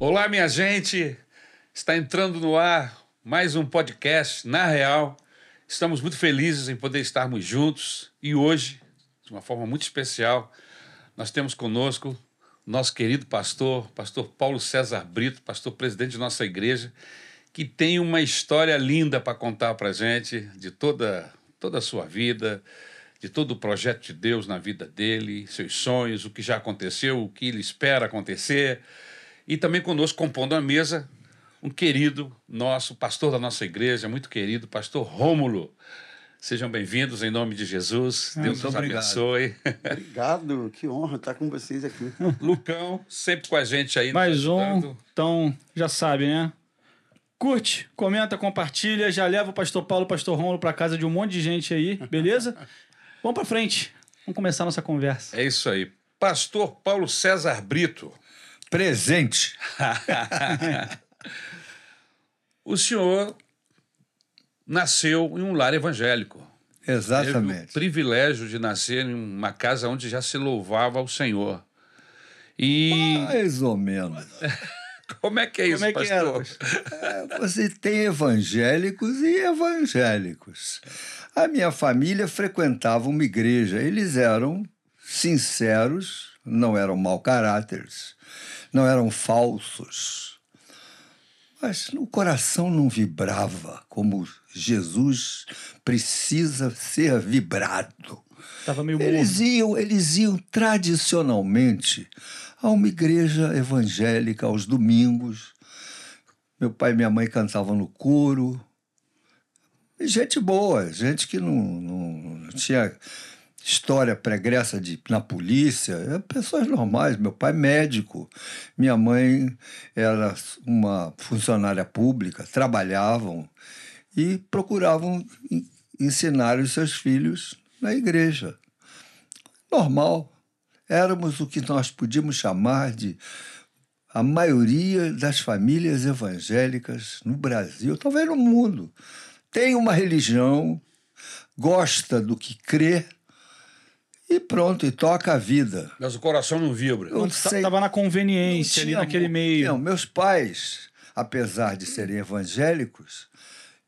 Olá, minha gente! Está entrando no ar mais um podcast Na Real. Estamos muito felizes em poder estarmos juntos e hoje, de uma forma muito especial, nós temos conosco nosso querido pastor, pastor Paulo César Brito, pastor presidente de nossa igreja, que tem uma história linda para contar para gente de toda, toda a sua vida, de todo o projeto de Deus na vida dele, seus sonhos, o que já aconteceu, o que ele espera acontecer. E também conosco, compondo a mesa, um querido nosso, pastor da nossa igreja, muito querido, pastor Rômulo. Sejam bem-vindos em nome de Jesus. Ah, Deus nos obrigado. abençoe. Obrigado, que honra estar com vocês aqui. Lucão, sempre com a gente aí. nos Mais um. Então, já sabe, né? Curte, comenta, compartilha, já leva o pastor Paulo e o pastor Romulo pra casa de um monte de gente aí, beleza? Vamos pra frente. Vamos começar a nossa conversa. É isso aí. Pastor Paulo César Brito. Presente. O senhor nasceu em um lar evangélico. Teve o Exatamente. privilégio de nascer em uma casa onde já se louvava ao Senhor. E Mais ou menos. como é que é isso, Como é que era? pastor? É, Você tem evangélicos e evangélicos. A minha família frequentava uma igreja. Eles eram sinceros, não eram mau caráteres, não eram falsos. Mas o coração não vibrava como Jesus precisa ser vibrado. Tava meio. Eles iam, eles iam tradicionalmente a uma igreja evangélica aos domingos. Meu pai e minha mãe cantavam no coro. E gente boa, gente que não, não, não tinha história pregressa de, na polícia, é pessoas normais. Meu pai médico, minha mãe era uma funcionária pública, trabalhavam e procuravam en- ensinar os seus filhos na igreja. Normal. Éramos o que nós podíamos chamar de a maioria das famílias evangélicas no Brasil, talvez no mundo, tem uma religião, gosta do que crê e pronto, e toca a vida. Mas o coração não vibra. Eu Não, sei- Tava na não conveniência ali naquele meio. Não, meus pais, apesar de serem evangélicos,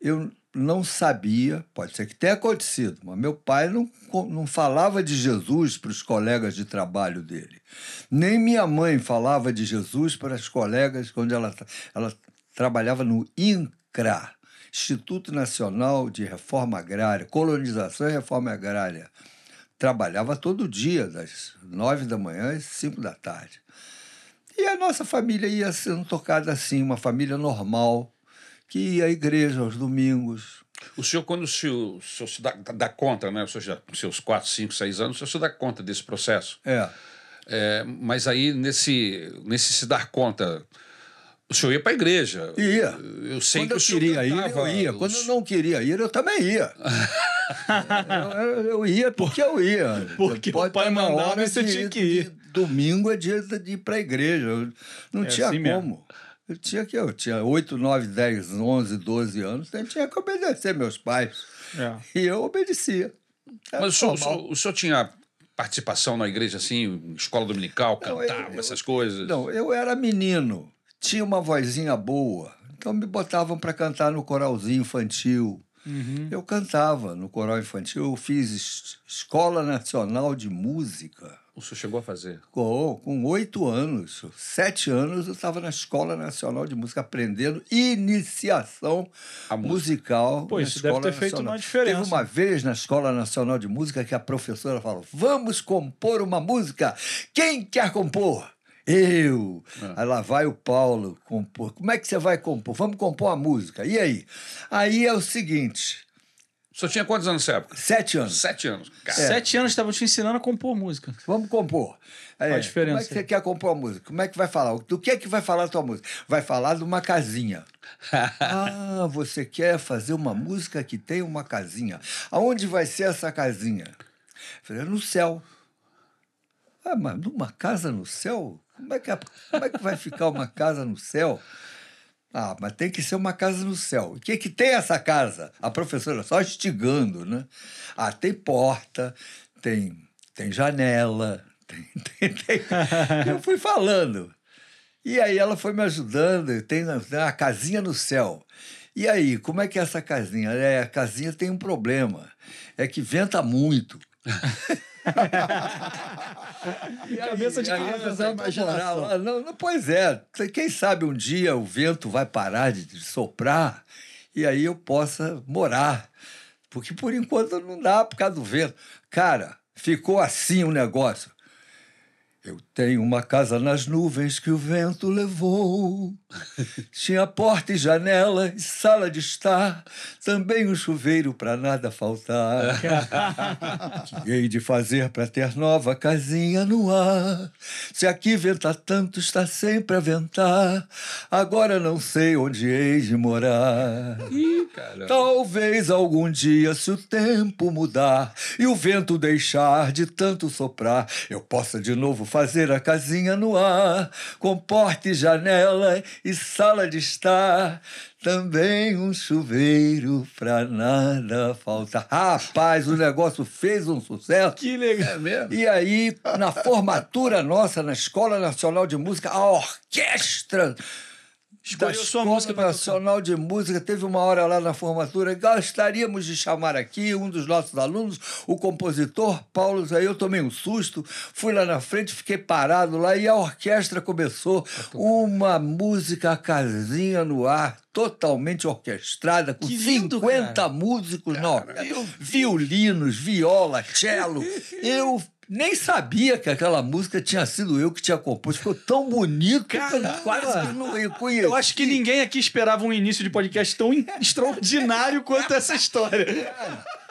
eu não sabia, pode ser que tenha acontecido, mas meu pai não, não falava de Jesus para os colegas de trabalho dele. Nem minha mãe falava de Jesus para as colegas quando ela, ela trabalhava no INCRA, Instituto Nacional de Reforma Agrária, Colonização e Reforma Agrária. Trabalhava todo dia, das nove da manhã às cinco da tarde. E a nossa família ia sendo tocada assim, uma família normal, que ia à igreja aos domingos. O senhor, quando o senhor, o senhor se dá, dá conta, né? O senhor já com seus 4, 5, 6 anos, o senhor se dá conta desse processo. É. É, mas aí, nesse, nesse se dar conta, o senhor ia para a igreja. Ia. Eu sei Quando que eu o senhor queria ir, eu ia. os- Quando eu não queria ir, eu também ia. eu, eu- ia porque eu ia. Porque o Pode pai estar na mandava e você tinha que ir. Domingo é dia de ir para a igreja. Eu não É tinha assim mesmo. como. Eu tinha que eu tinha 8, 9, 10, 11, 12 anos, então eu tinha que obedecer meus pais. É. E eu obedecia. Era Mas o senhor, o, senhor, o senhor tinha participação na igreja, assim, escola dominical, Não, cantava eu- essas coisas? Não, eu era menino, tinha uma vozinha boa, então me botavam para cantar no coralzinho infantil. Uhum. Eu cantava no coral infantil, eu fiz es- Escola Nacional de Música. O senhor chegou a fazer? Com com oito anos, sete anos, eu estava na Escola Nacional de Música aprendendo iniciação musical. Pô, na isso deve Escola ter feito Nacional. uma diferença. Teve uma vez na Escola Nacional de Música que a professora falou: Vamos compor uma música. Quem quer compor? Eu. Aí lá vai o Paulo compor. Como é que você vai compor? Vamos compor uma música. E aí? Aí é o seguinte: senhor tinha quantos anos nessa época? sete anos. Sete anos. Cara, Sete anos estavam te ensinando a compor música. Vamos compor. Qual a diferença? Como é que você quer compor a música? Como é que vai falar? Do que é que vai falar a tua música? Vai falar de uma casinha. ah, você quer fazer uma música que tem uma casinha. Aonde vai ser essa casinha? Eu falei, no céu. Ah, mas numa casa no céu? Como é que, a- como é que vai ficar uma casa no céu? Ah, mas tem que ser uma casa no céu. O que, que tem essa casa? A professora só instigando, né? Ah, tem porta, tem, tem janela, tem, tem, tem. Eu fui falando. E aí ela foi me ajudando, tem uma casinha no céu. E aí, como é que é essa casinha? É, a casinha tem um problema, é que venta muito. E aí- Cabeça de criança, vamos imaginação. Não, não, pois é, quem sabe um dia o vento vai parar de, de soprar e aí eu possa morar. Porque por enquanto não dá por causa do vento. Cara, ficou assim o negócio. Eu tenho uma casa nas nuvens que o vento levou. Tinha porta e janela e sala de estar, também um chuveiro para nada faltar. que hei de fazer para ter nova casinha no ar? Se aqui venta tanto, está sempre a ventar. Agora não sei onde hei de morar. Ih. Talvez algum dia, se o tempo mudar e o vento deixar de tanto soprar, eu possa de novo fazer a casinha no ar, com porta e janela e sala de estar. Também um chuveiro pra nada faltar. Rapaz, o negócio fez um sucesso. Que legal. É mesmo? E aí, na formatura nossa, na Escola Nacional de Música, a orquestra Escolheu da sua Escola música tocar. Nacional de Música teve uma hora lá na formatura. Gostaríamos de chamar aqui um dos nossos alunos, o compositor Paulo. Aí eu tomei um susto, fui lá na frente, fiquei parado lá e a orquestra começou uma música casinha no ar. Totalmente orquestrada, com Que lindo, 50 cara. músicos na orquestra. Violinos, viola, cello. Eu nem sabia que aquela música tinha sido eu que tinha composto. Ficou tão bonito que eu Caramba! quase que não reconheci. Eu acho que ninguém aqui esperava um início de podcast tão in- extraordinário quanto essa história.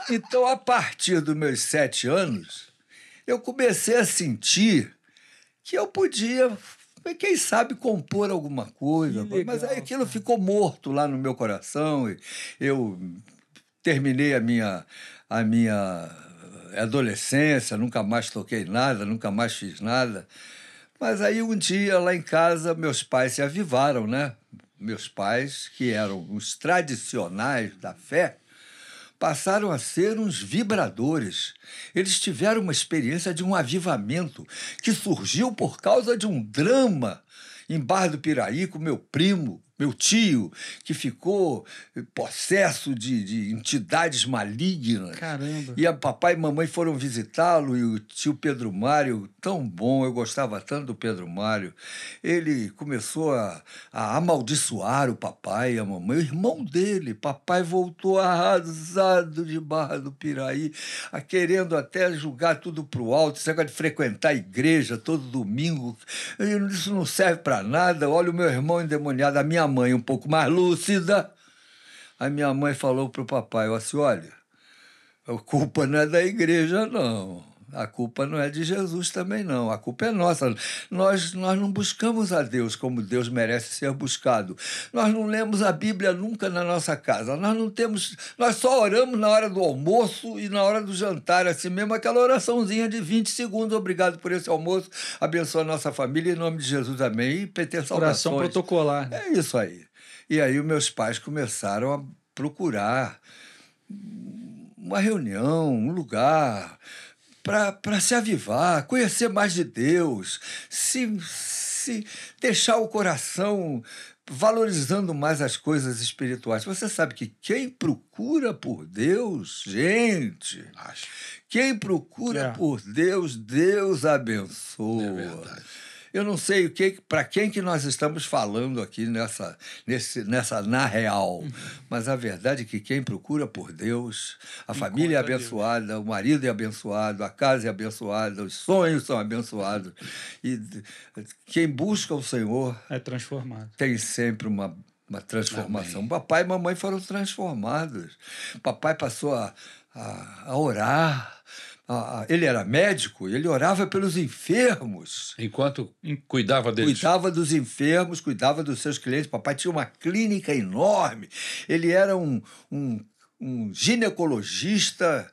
Então, a partir dos meus sete anos, eu comecei a sentir que eu podia, quem sabe, compor alguma coisa. Que Mas legal, aí aquilo ficou morto lá no meu coração. Eu terminei a minha, a minha adolescência, nunca mais toquei nada, nunca mais fiz nada. Mas aí um dia lá em casa meus pais se avivaram, né? Meus pais, que eram os tradicionais da fé, passaram a ser uns vibradores. Eles tiveram uma experiência de um avivamento que surgiu por causa de um drama em Barra do Piraí com meu primo, meu tio, que ficou possesso de, de entidades malignas. Caramba. E a papai e mamãe foram visitá-lo e o tio Pedro Mário, tão bom, eu gostava tanto do Pedro Mário. Ele começou a, a amaldiçoar o papai e a mamãe, o irmão dele. Papai voltou arrasado de Barra do Piraí, a querendo até julgar tudo para o alto, esse negócio de frequentar a igreja todo domingo. Isso não serve para nada. Olha o meu irmão endemoniado, a minha mãe um pouco mais lúcida. A minha mãe falou para o papai, assim, olha, a culpa não é da igreja, não. A culpa não é de Jesus também, não. A culpa é nossa. Nós, nós não buscamos a Deus como Deus merece ser buscado. Nós não lemos a Bíblia nunca na nossa casa. Nós não temos. Nós só oramos na hora do almoço e na hora do jantar, assim mesmo, aquela oraçãozinha de 20 segundos. Obrigado por esse almoço. Abençoa a nossa família. Em nome de Jesus, amém. E PT Oração saudações. protocolar. né? É isso aí. E aí os meus pais começaram a procurar uma reunião, um lugar para se avivar, conhecer mais de Deus, se, se deixar o coração valorizando mais as coisas espirituais. Você sabe que quem procura por Deus, gente, quem procura É. por Deus, Deus abençoa. É verdade. Eu não sei o que, para quem que nós estamos falando aqui nessa, nesse, nessa na real, Uhum. mas a verdade é que quem procura por Deus, a família é Deus. abençoada, o marido é abençoado, a casa é abençoada, os sonhos são abençoados e quem busca o Senhor É transformado. tem sempre uma, uma transformação. Papai e mamãe foram transformados. Papai passou a, a, a orar. A- a- ele era médico, ele orava pelos enfermos. Enquanto cuidava deles. Cuidava dos enfermos, cuidava dos seus clientes. Papai tinha uma clínica enorme. Ele era um, um, um ginecologista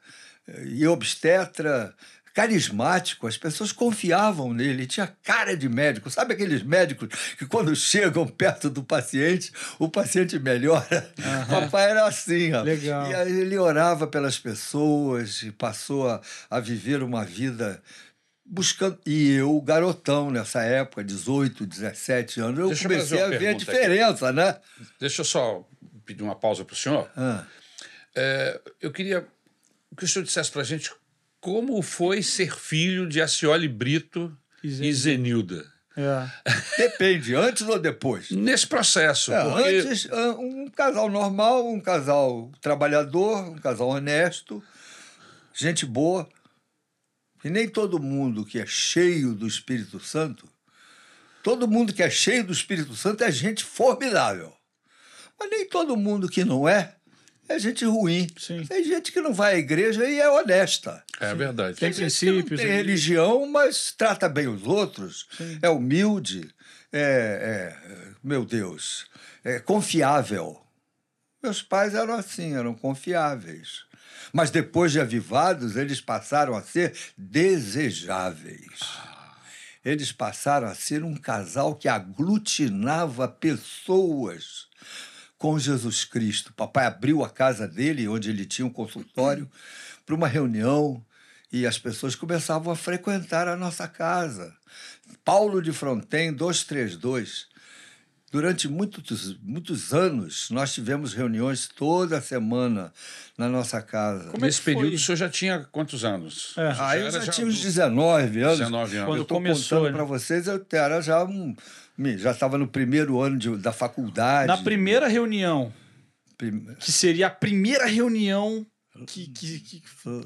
eh, e obstetra carismático, as pessoas confiavam nele, ele tinha cara de médico. Sabe aqueles médicos que quando chegam perto do paciente, o paciente melhora? Papai era assim, ó. Legal. E aí ele orava pelas pessoas e passou a, a viver uma vida buscando. E eu, garotão nessa época, 18, 17 anos, eu Deixa eu comecei fazer a ver a pergunta aqui. diferença, né? Deixa eu só pedir uma pausa para o senhor. Ah. É, eu queria que o senhor dissesse para a gente como foi ser filho de Acioli Brito E e Zenilda. Zenilda. É. Depende, antes ou depois? Nesse processo, É, porque Antes, ah, um casal normal, um casal trabalhador, um casal honesto, gente boa. E nem todo mundo que é cheio do Espírito Santo, todo mundo que é cheio do Espírito Santo é gente formidável. Mas nem todo mundo que não é, é gente ruim. Sim. Tem gente que não vai à igreja e é honesta. é verdade. Tem Tem princípios. tem religião, mas trata bem os outros, Sim. é humilde, é, é, meu Deus, é confiável. Meus pais eram assim, eram confiáveis. Mas depois de avivados, eles passaram a ser desejáveis. Eles passaram a ser um casal que aglutinava pessoas com Jesus Cristo. Papai abriu a casa dele, onde ele tinha um consultório, para uma reunião e as pessoas começavam a frequentar a nossa casa. Paulo de Fronten, 232. Durante muitos, muitos anos, nós tivemos reuniões toda semana na nossa casa. Como é Nesse que foi? período o senhor já tinha quantos anos? É. Ah, eu era já tinha uns adulto. 19 anos. 19 anos. Quando eu começou, contando né? para vocês, eu era já um. Já estava no primeiro ano de- da faculdade. Na primeira reunião, Prim- que seria a primeira reunião que, que, que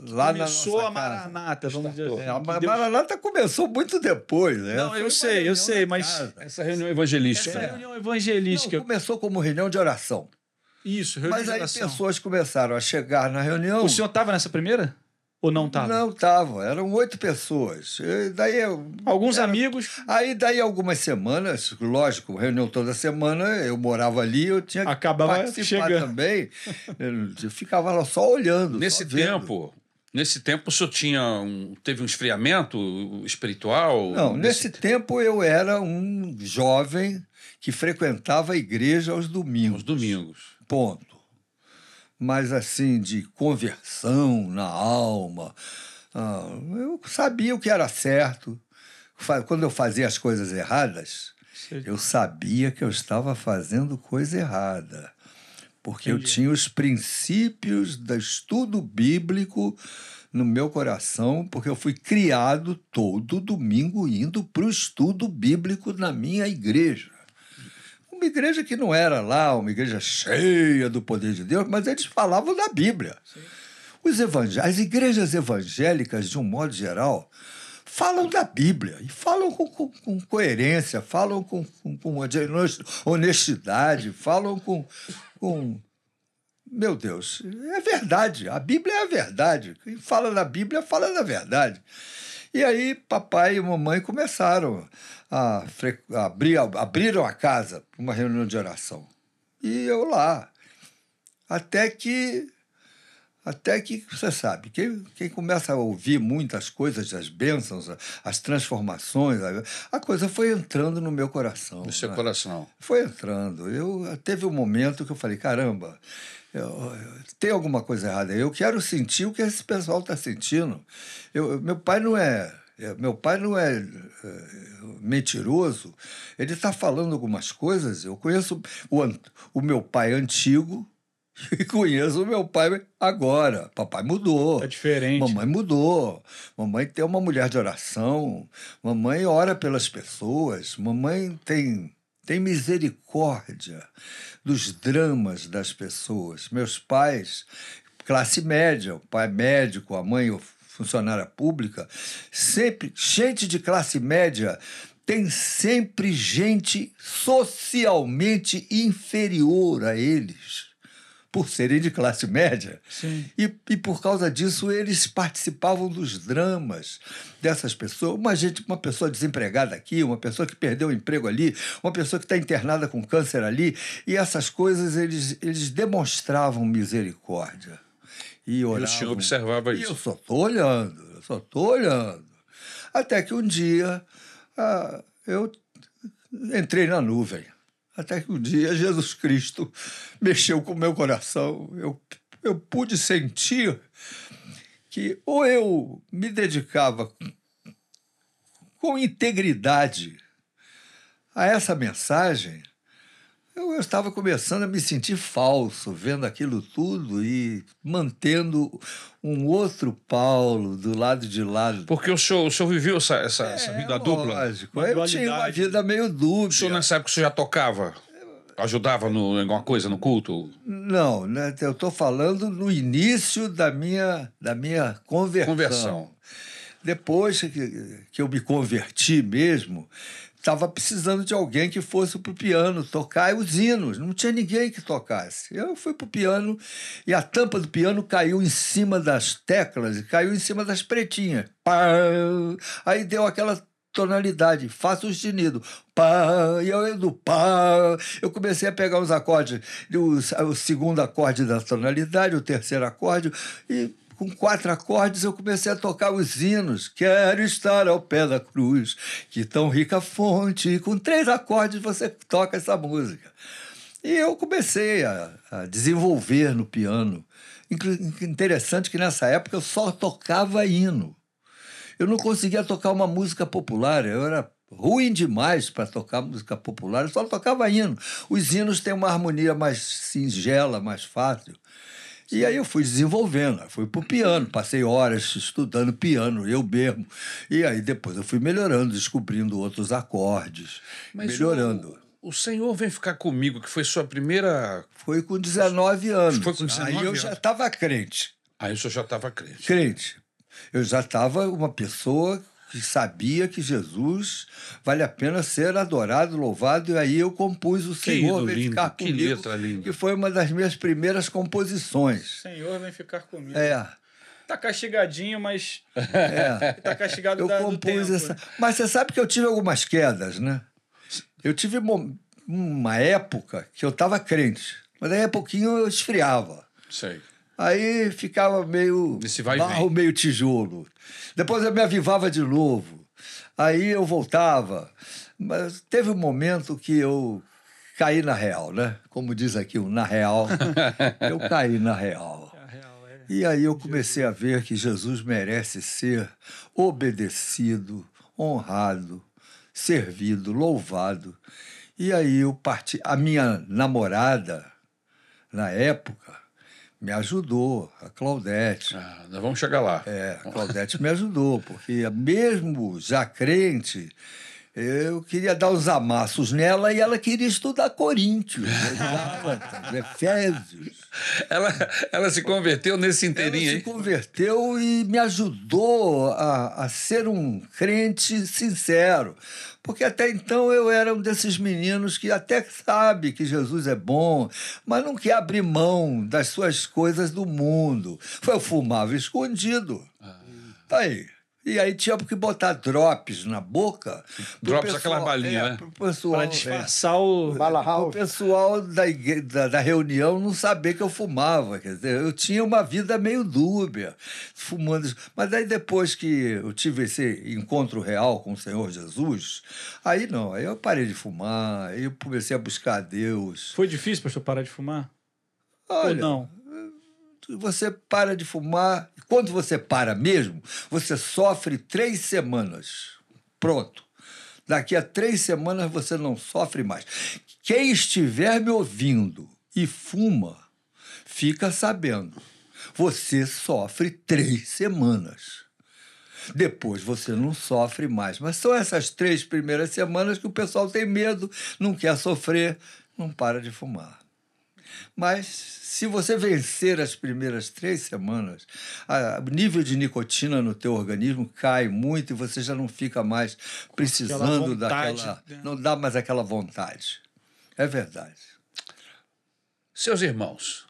Lá começou a. Maranata, vamos dizer assim. É, a Maranata começou muito depois, né? Não, eu sei, eu sei, mas casa. Essa reunião evangelística. essa né? reunião Não, evangelística. começou como reunião de oração. Isso, reunião Mas de aí oração. pessoas começaram a chegar na reunião. O senhor estava nessa primeira? Ou não estava? Não estava, eram oito pessoas. E daí Alguns era- amigos. Aí daí algumas semanas, lógico, reunião toda semana, eu morava ali, eu tinha que Acabava participar chegando. também. Eu, ficava lá só olhando. Nesse só tempo, nesse tempo o senhor tinha um, teve um esfriamento espiritual? Não, nesse tempo eu era um jovem que frequentava a igreja aos domingos. Aos domingos. Ponto. Mas assim, de conversão na alma. ah, eu sabia o que era certo. Quando eu fazia as coisas erradas, eu sabia que eu estava fazendo coisa errada. Porque eu Entendi. tinha os princípios do estudo bíblico no meu coração, porque eu fui criado todo domingo indo para o estudo bíblico na minha igreja. Uma igreja que não era lá uma igreja cheia do poder de Deus, mas eles falavam da Bíblia. Os evangé- as igrejas evangélicas, de um modo geral, falam da Bíblia e falam com, com- com coerência, falam com, com, com honestidade, falam com, com. Meu Deus, é verdade. A Bíblia é a verdade. Quem fala da Bíblia fala da verdade. E aí, papai e mamãe começaram a, abrir, abriram a casa para uma reunião de oração. E eu lá. Até que. Até que, você sabe, quem, quem começa a ouvir muitas coisas das bênçãos, as transformações, a, coisa foi entrando no meu coração. No seu né? coração. Foi entrando. Eu teve um momento que eu falei, caramba, eu- eu- tem alguma coisa errada. aí. Eu quero sentir o que esse pessoal está sentindo. Eu, meu pai não é, é, meu pai não é, é, mentiroso. Ele está falando algumas coisas. Eu conheço o, o meu pai antigo e conheço o meu pai agora. Papai mudou. É diferente. Mamãe mudou. Mamãe tem uma mulher de oração. Mamãe ora pelas pessoas. Mamãe tem, tem misericórdia dos dramas das pessoas. Meus pais, classe média, o pai médico, a mãe funcionária pública, sempre, gente de classe média tem sempre gente socialmente inferior a eles por serem de classe média. E, e por causa disso, eles participavam dos dramas dessas pessoas. Uma, gente, uma pessoa desempregada aqui, uma pessoa que perdeu o emprego ali, uma pessoa que está internada com câncer ali. E essas coisas eles, eles demonstravam misericórdia. E, E oravam. o senhor observava E eu isso. só estou olhando, eu só estou olhando. Até que um dia ah, eu entrei na nuvem. Até que um dia Jesus Cristo mexeu com o meu coração. Eu, eu pude sentir que ou eu me dedicava com integridade a essa mensagem, eu, eu estava começando a me sentir falso, vendo aquilo tudo e mantendo um outro Paulo do lado de lá. Porque o senhor, o senhor viveu essa, essa, essa vida dupla? É, Lógico, eu tinha uma dualidade. vida meio O senhor dúbia. nessa época o senhor já tocava? Ajudava no, em alguma coisa no culto? Não, né, eu estou falando no início da minha, da minha conversão. Conversão. Depois que, que eu me converti mesmo, estava precisando de alguém que fosse para o piano tocar os hinos. Não tinha ninguém que tocasse. Eu fui para o piano e a tampa do piano caiu em cima das teclas e caiu em cima das pretinhas. Pá! Aí deu aquela tonalidade, faço o sustenido. Pá, e eu do pá, eu comecei a pegar os acordes, o, o segundo acorde da tonalidade, o terceiro acorde, e com quatro acordes eu comecei a tocar os hinos. Quero estar ao pé da cruz, que tão rica fonte. Com três acordes você toca essa música. E eu comecei a, a desenvolver no piano. Interessante que nessa época eu só tocava hino. Eu não conseguia tocar uma música popular, eu era ruim demais para tocar música popular, eu só tocava hino. Os hinos têm uma harmonia mais singela, mais fácil. E aí eu fui desenvolvendo, fui pro piano, passei horas estudando piano, eu mesmo. E aí depois eu fui melhorando, descobrindo outros acordes, melhorando. O, o senhor vem ficar comigo, que foi sua primeira. Foi com 19 anos. Foi com 19 aí eu anos. já estava crente. Aí o senhor já estava crente. crente. Eu já estava uma pessoa que sabia que Jesus vale a pena ser adorado, louvado, e aí eu compus o Que Senhor Vem lindo, Ficar que Comigo, letra linda. que foi uma das minhas primeiras composições. Senhor, vem ficar comigo. É, Tá castigadinho, mas é. tá castigado Eu da, do compus tempo. essa. Mas você sabe que eu tive algumas quedas, né? Eu tive uma época que eu estava crente, mas daí a pouquinho eu esfriava. Sei. Aí ficava meio Esse vai barro, vem. meio tijolo. Depois eu me avivava de novo. Aí eu voltava. Mas teve um momento que eu caí na real, né? Como diz aqui, o na real. eu caí na real. É é. E aí eu comecei a ver que Jesus merece ser obedecido, honrado, servido, louvado. E aí eu parti. A minha namorada, na época, me ajudou, a Claudete. Ah, nós vamos chegar lá. É, a Claudete me ajudou, porque mesmo já crente, eu queria dar os amassos nela e ela queria estudar Coríntios, Gálatas, Efésios. Ela, ela se converteu nesse Ela inteirinho se aí. converteu e me ajudou a, a ser um crente sincero. Porque até então eu era um desses meninos que até sabe que Jesus é bom, mas não quer abrir mão das suas coisas do mundo. Eu fumava escondido. Tá aí. E aí tinha que botar drops na boca. Drops, aquela balinha, é, né? pessoal, Pra é, disfarçar o. Bala o pessoal da, igre- da, da reunião não saber que eu fumava. Quer dizer, eu tinha uma vida meio dúbia, fumando. Mas aí depois que eu tive esse encontro real com o Senhor Jesus, aí não, aí eu parei de fumar, aí eu comecei a buscar a Deus. Foi difícil, pastor, parar de fumar? Ou Olha, não? você para de fumar. Quando você para mesmo, você sofre três semanas. Pronto. Daqui a três semanas você não sofre mais. Quem estiver me ouvindo e fuma, fica sabendo. Você sofre três semanas. Depois você não sofre mais. Mas são essas três primeiras semanas que o pessoal tem medo, não quer sofrer, não para de fumar. Mas se você vencer as primeiras três semanas, a- o nível de nicotina no teu organismo cai muito e você já não fica mais precisando vontade, daquela. né? Não dá mais aquela vontade. É verdade. Seus irmãos,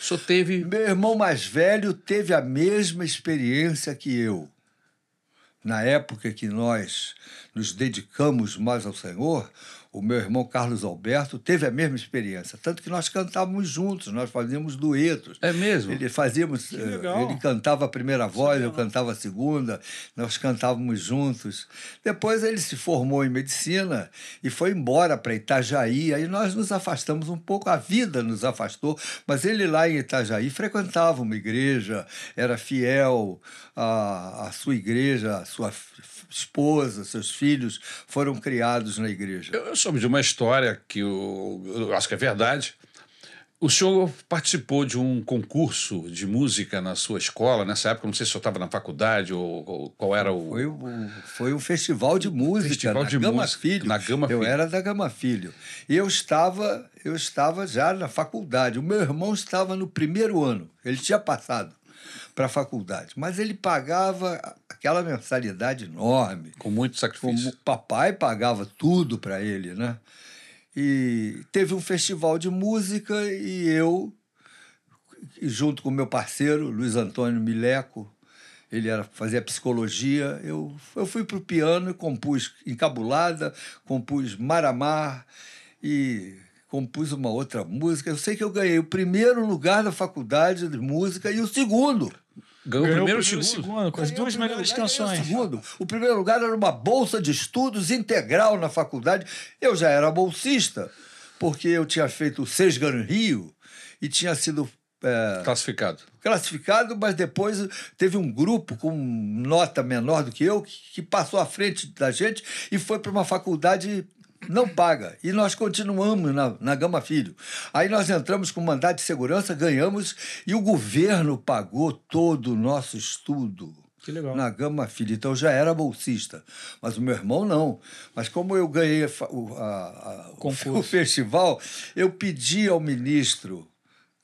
senhor teve. Meu irmão mais velho teve a mesma experiência que eu. Na época que nós nos dedicamos mais ao Senhor, o meu irmão Carlos Alberto teve a mesma experiência. Tanto que nós cantávamos juntos, nós fazíamos duetos. É mesmo? Ele fazíamos. eh. Ele cantava a primeira voz, eu cantava a segunda, nós cantávamos juntos. Depois ele se formou em medicina e foi embora para Itajaí. Aí nós nos afastamos um pouco, a vida nos afastou, mas ele lá em Itajaí frequentava uma igreja, era fiel à, à sua igreja, a sua esposa, seus filhos foram criados na igreja. Eu, eu soube de uma história que eu, eu acho que é verdade. O senhor participou de um concurso de música na sua escola, nessa época, não sei se o senhor estava na faculdade ou, ou qual era o. Foi, o, foi um festival de música Festival na de Gama música, Filho. na Gama eu Filho. era da Gama Filho. E eu estava, eu estava já na faculdade. O meu irmão estava no primeiro ano. Ele tinha passado para a faculdade. Mas ele pagava aquela mensalidade enorme. Com muito sacrifício. Como o papai pagava tudo para ele, né? E teve um festival de música e eu, junto com meu parceiro, Luiz Antônio Mileco, ele era, fazia psicologia, eu, eu fui para o piano e compus Encabulada, compus Maramar e compus uma outra música. Eu sei que eu ganhei o primeiro lugar da faculdade de música e o segundo. Ganhou o Ganhou primeiro, o primeiro e segundo. segundo, com as Ganhei o duas melhores canções. O, segundo. o primeiro lugar era uma bolsa de estudos integral na faculdade. Eu já era bolsista, porque eu tinha feito o Sesgan Rio e tinha sido é, Classificado. classificado, mas depois teve um grupo com nota menor do que eu que, que passou à frente da gente e foi para uma faculdade não paga. E nós continuamos na, na Gama Filho. Aí nós entramos com mandado de segurança, ganhamos e o governo pagou todo o nosso estudo. Que legal. Na Gama Filho. Então eu já era bolsista. Mas o meu irmão não. Mas como eu ganhei a o, a- o festival, eu pedi ao ministro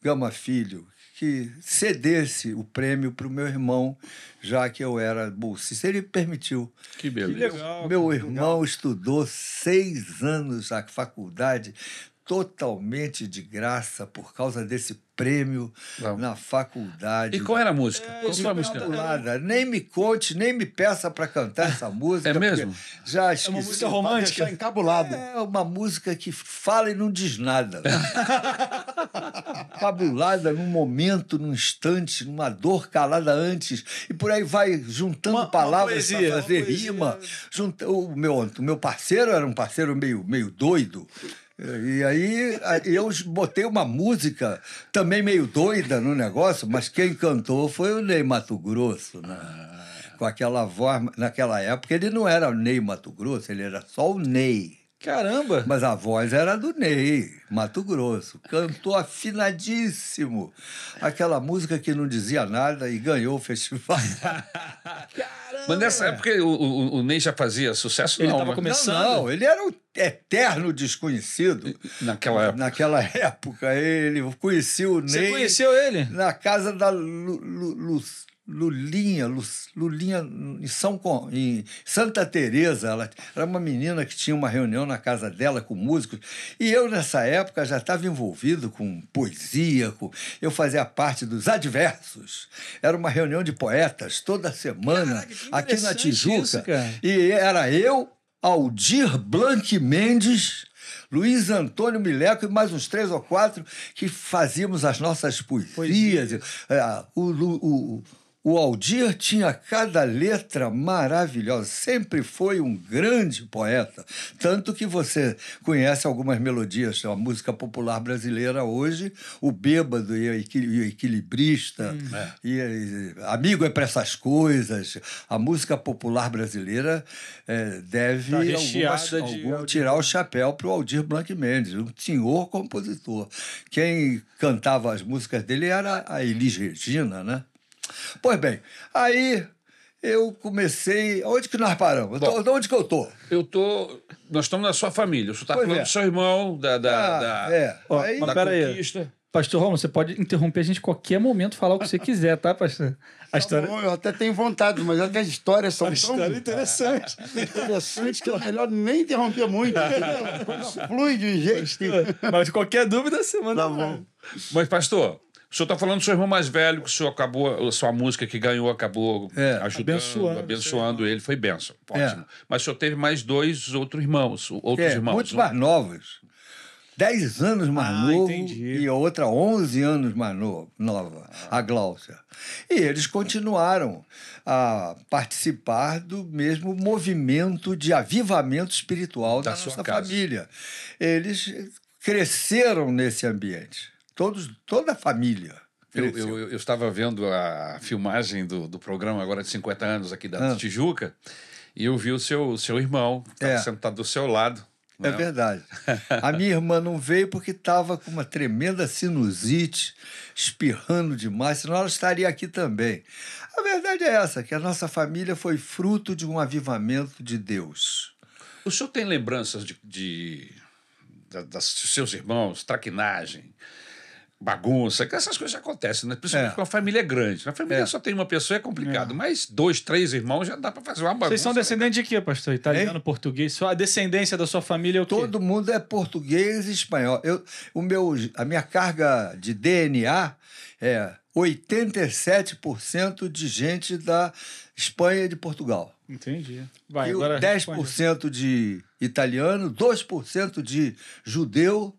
Gama Filho que cedesse o prêmio para o meu irmão, já que eu era bolsista. Ele permitiu. Que beleza. legal. Meu irmão estudou seis anos na faculdade, totalmente de graça, por causa desse prêmio Uau. na faculdade. E qual era a música? É, qual foi a música? Nada. Nem me conte, nem me peça para cantar essa música. É mesmo? Já esqueci. uma música romântica. Deixar encabulado. É uma música que fala e não diz nada. Fabulada num momento, num instante, numa dor calada antes. E por aí vai juntando Uma- palavras para fazer rima. Junta, o, meu, o meu parceiro era um parceiro meio, meio doido. E aí eu botei uma música também meio doida no negócio, mas quem cantou foi o Ney Mato Grosso, né? Com aquela voz, naquela época ele não era Ney Mato Grosso, ele era só o Ney. Caramba! Mas a voz era do Ney, Mato Grosso. Cantou afinadíssimo. Aquela música que não dizia nada e ganhou o festival. Mas nessa época o, o, o Ney já fazia sucesso? Ele não, tava mas- começando. Não, não, ele era um eterno desconhecido. Naquela época. Naquela época, ele eu conheci o Você Ney conheceu ele? na casa da Lu- Lu- Lu- Lulinha, Lu- Lulinha em, São, em Santa Teresa. Ela era uma menina que tinha uma reunião na casa dela com músicos. E eu, nessa época, já estava envolvido com poesia. Com, eu fazia parte dos Adversos. Era uma reunião de poetas toda semana Caraca, aqui na Tijuca. isso. E era eu, Aldir Blanc Mendes, Luiz Antônio Mileco e mais uns três ou quatro que fazíamos as nossas poesias. É, o, Lu- o, o Aldir tinha cada letra maravilhosa, sempre foi um grande poeta. Tanto que você conhece algumas melodias da música popular brasileira hoje, o Bêbado e o Equi- e o Equilibrista, e, e Amigo é para essas coisas. A música popular brasileira eh, deve Tá algumas- de algum- tirar o chapéu para o Aldir Blanc Mendes, um senhor compositor. Quem cantava as músicas dele era a Elis Regina, né? Pois bem, aí eu comecei. Onde que nós paramos? Bom. De onde que eu tô? Eu tô. Nós estamos na sua família. O senhor está falando é. do seu irmão, da, da, Ah, da, é. Ó, Aí- mas da pera aí. conquista. Pastor Romulo, você pode interromper a gente em qualquer momento, falar o que você quiser, tá, pastor? A história. Bom, eu até tenho vontade, mas é que as histórias são A tão história é interessante. interessantes que é melhor nem interromper muito. entendeu? A Flui de um jeito. Mas qualquer dúvida, você manda. Tá bom. Mas, pastor, O senhor está falando do seu irmão mais velho, que o senhor acabou, a sua música que ganhou acabou É, ajudando, abençoando abençoando, ele, foi benção. Ótimo. É. Mas o senhor teve mais dois outros irmãos, outros É, irmãos. muito um- mais novos. 10 anos mais Ah, novo entendi. e a outra 11 anos mais novo, nova, a Gláucia. E eles continuaram a participar do mesmo movimento de avivamento espiritual Da da, sua nossa casa. família. Eles cresceram nesse ambiente, todos, toda a família. Eu, eu, eu estava vendo a filmagem do, do programa agora de 50 anos aqui da Ah. Tijuca e eu vi o seu, seu irmão, É. sentado do seu lado. É né? verdade. A minha irmã não veio porque estava com uma tremenda sinusite, espirrando demais, senão ela estaria aqui também. A verdade é essa, que a nossa família foi fruto de um avivamento de Deus. O senhor tem lembranças de, de da- das seus irmãos, traquinagem, bagunça, que essas coisas acontecem, né? principalmente É. com a família grande. Na família É. só tem uma pessoa, é complicado. Mas dois, três irmãos já dá para fazer uma bagunça. Vocês são descendentes de quê, pastor? Italiano, português? Só a descendência da sua família é o quê? Todo mundo é português e espanhol. Eu, o meu, a minha carga de DNA é 87% de gente da Espanha e de Portugal. Entendi. Vai, e agora 10% de italiano, 2% de judeu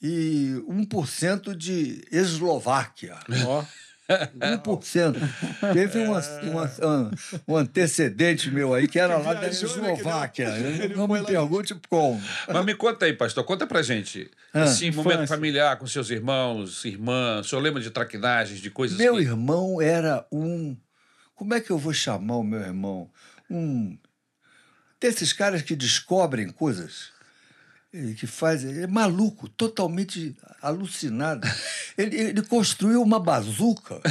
e 1% de Eslováquia. responde. Ó, 1%. Teve uma, uma- um, um antecedente meu aí que era lá da né, Eslováquia. ele Não me pergunte como. Mas me conta aí, pastor, conta pra gente. Ah. Esse momento familiar com seus irmãos, irmãs, o senhor lembra de traquinagens, de coisas Meu que... irmão era um. Como é que eu vou chamar o meu irmão? Um. Desses caras que descobrem coisas. Que faz. Ele é maluco, totalmente alucinado. Ele, ele construiu uma bazuca.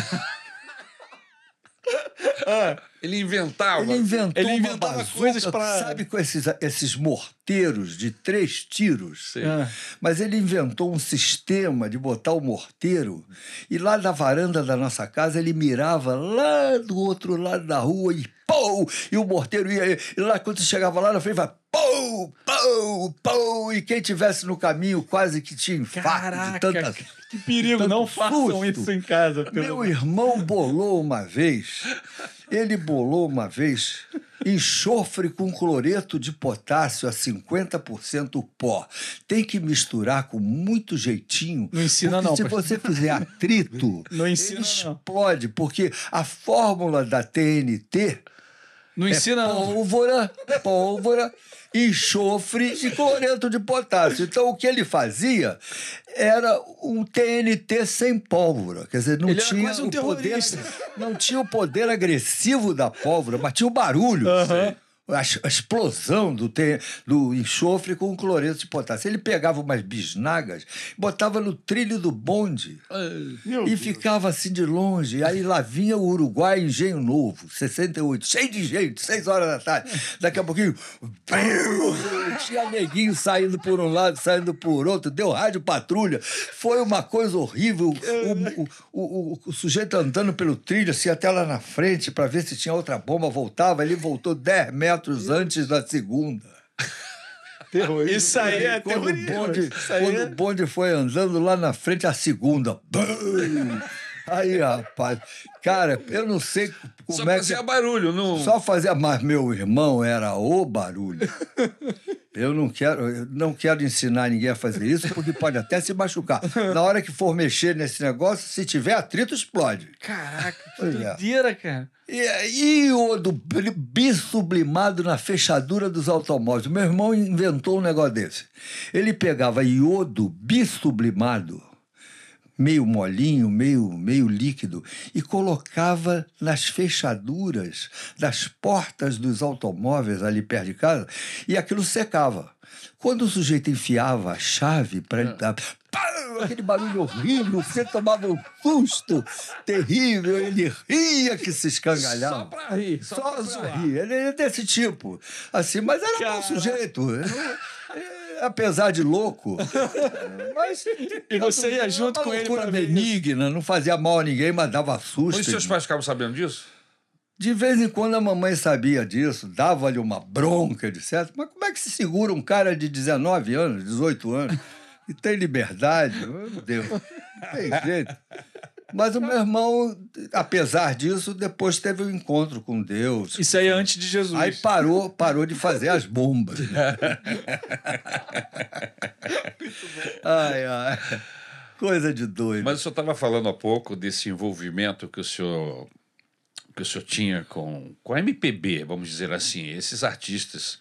Ele inventava. Ele inventou Ele uma inventava bazuca, coisas pra- Sabe com esses, esses morteiros de três tiros? Ah. Mas ele inventou um sistema de botar o morteiro e lá da varanda da nossa casa ele mirava lá do outro lado da rua e pô! E o morteiro ia. E lá quando chegava lá na frente, vai pô! Pô! Pô! E quem tivesse no caminho quase que tinha infarto de tanta. que perigo. tanto Não façam susto. isso em casa. pelo Meu irmão bolou uma vez, ele bolou uma vez enxofre com cloreto de potássio a 50% pó. Tem que misturar com muito jeitinho. Não ensina não, Se pastor. você fizer atrito, Não ensina ele não. explode, porque a fórmula da TNT Não ensina, é não. pólvora, pólvora, enxofre e cloreto de potássio. Então, o que ele fazia era um TNT sem pólvora. Quer dizer, não Ele tinha um o poder, terrorista. não tinha o poder agressivo da pólvora, mas tinha o barulho. A explosão do, te- do enxofre com o cloreto de potássio. Ele pegava umas bisnagas, botava no trilho do bonde Meu e Deus. ficava assim de longe. Aí lá vinha o Uruguai Engenho Novo, 68, cheio de gente, 6 horas da tarde. Daqui a pouquinho, tinha neguinho saindo por um lado, saindo por outro, deu rádio patrulha. Foi uma coisa horrível. O, o, o, o- o sujeito andando pelo trilho, assim, até lá na frente, para ver se tinha outra bomba, voltava. Ele voltou 10 metros antes da segunda. Isso aí é quando o terrorismo. bonde, Isso aí quando é- o bonde foi andando lá na frente, a segunda. Bam! Aí, rapaz, cara, eu não sei como Só é que. fazia barulho, não... Só fazia, mas meu irmão era o barulho. Eu não quero, eu não quero ensinar ninguém a fazer isso, porque pode até se machucar. Na hora que for mexer nesse negócio, se tiver atrito, explode. Caraca, que é. doideira, cara. E, e o do bisublimado na fechadura dos automóveis. Meu irmão inventou um negócio desse. Ele pegava iodo bisublimado, meio molinho, meio, meio líquido, e colocava nas fechaduras das portas dos automóveis ali perto de casa, e aquilo secava. Quando o sujeito enfiava a chave para ele dar. pá, Aquele barulho horrível, você tomava um susto terrível, ele ria que se escangalhava. Só pra rir, só, Só pra rir. Ele é desse tipo. Assim, mas era bom Caraca. sujeito. Apesar de louco. Mas, E você ia junto com ele isso. benigna, não fazia mal a ninguém, mas dava susto. Mas seus pais ficavam sabendo disso? De vez em quando a mamãe sabia disso, dava-lhe uma bronca, etc. Mas como é que se segura um cara de 19 anos, 18 anos, e tem liberdade? Meu Deus. Tem jeito. Mas o meu irmão, apesar disso, depois teve um encontro com Deus. Isso aí é antes de Jesus. Aí parou, parou de fazer as bombas. ai, ai. Coisa de doido. Mas o senhor estava falando há pouco desse envolvimento que o senhor que o senhor tinha com, com a MPB, vamos dizer assim, esses artistas,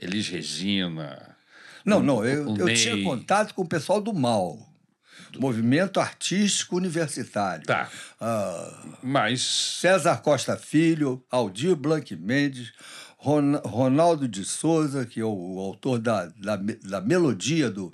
Elis Regina. Não, não, eu, eu tinha contato com o pessoal do MAL. Movimento Artístico Universitário. Tá. Ah, Mas César Costa Filho, Aldir Blanc Mendes, Ron- Ronaldo de Souza, que é o, o autor da, da, da melodia do,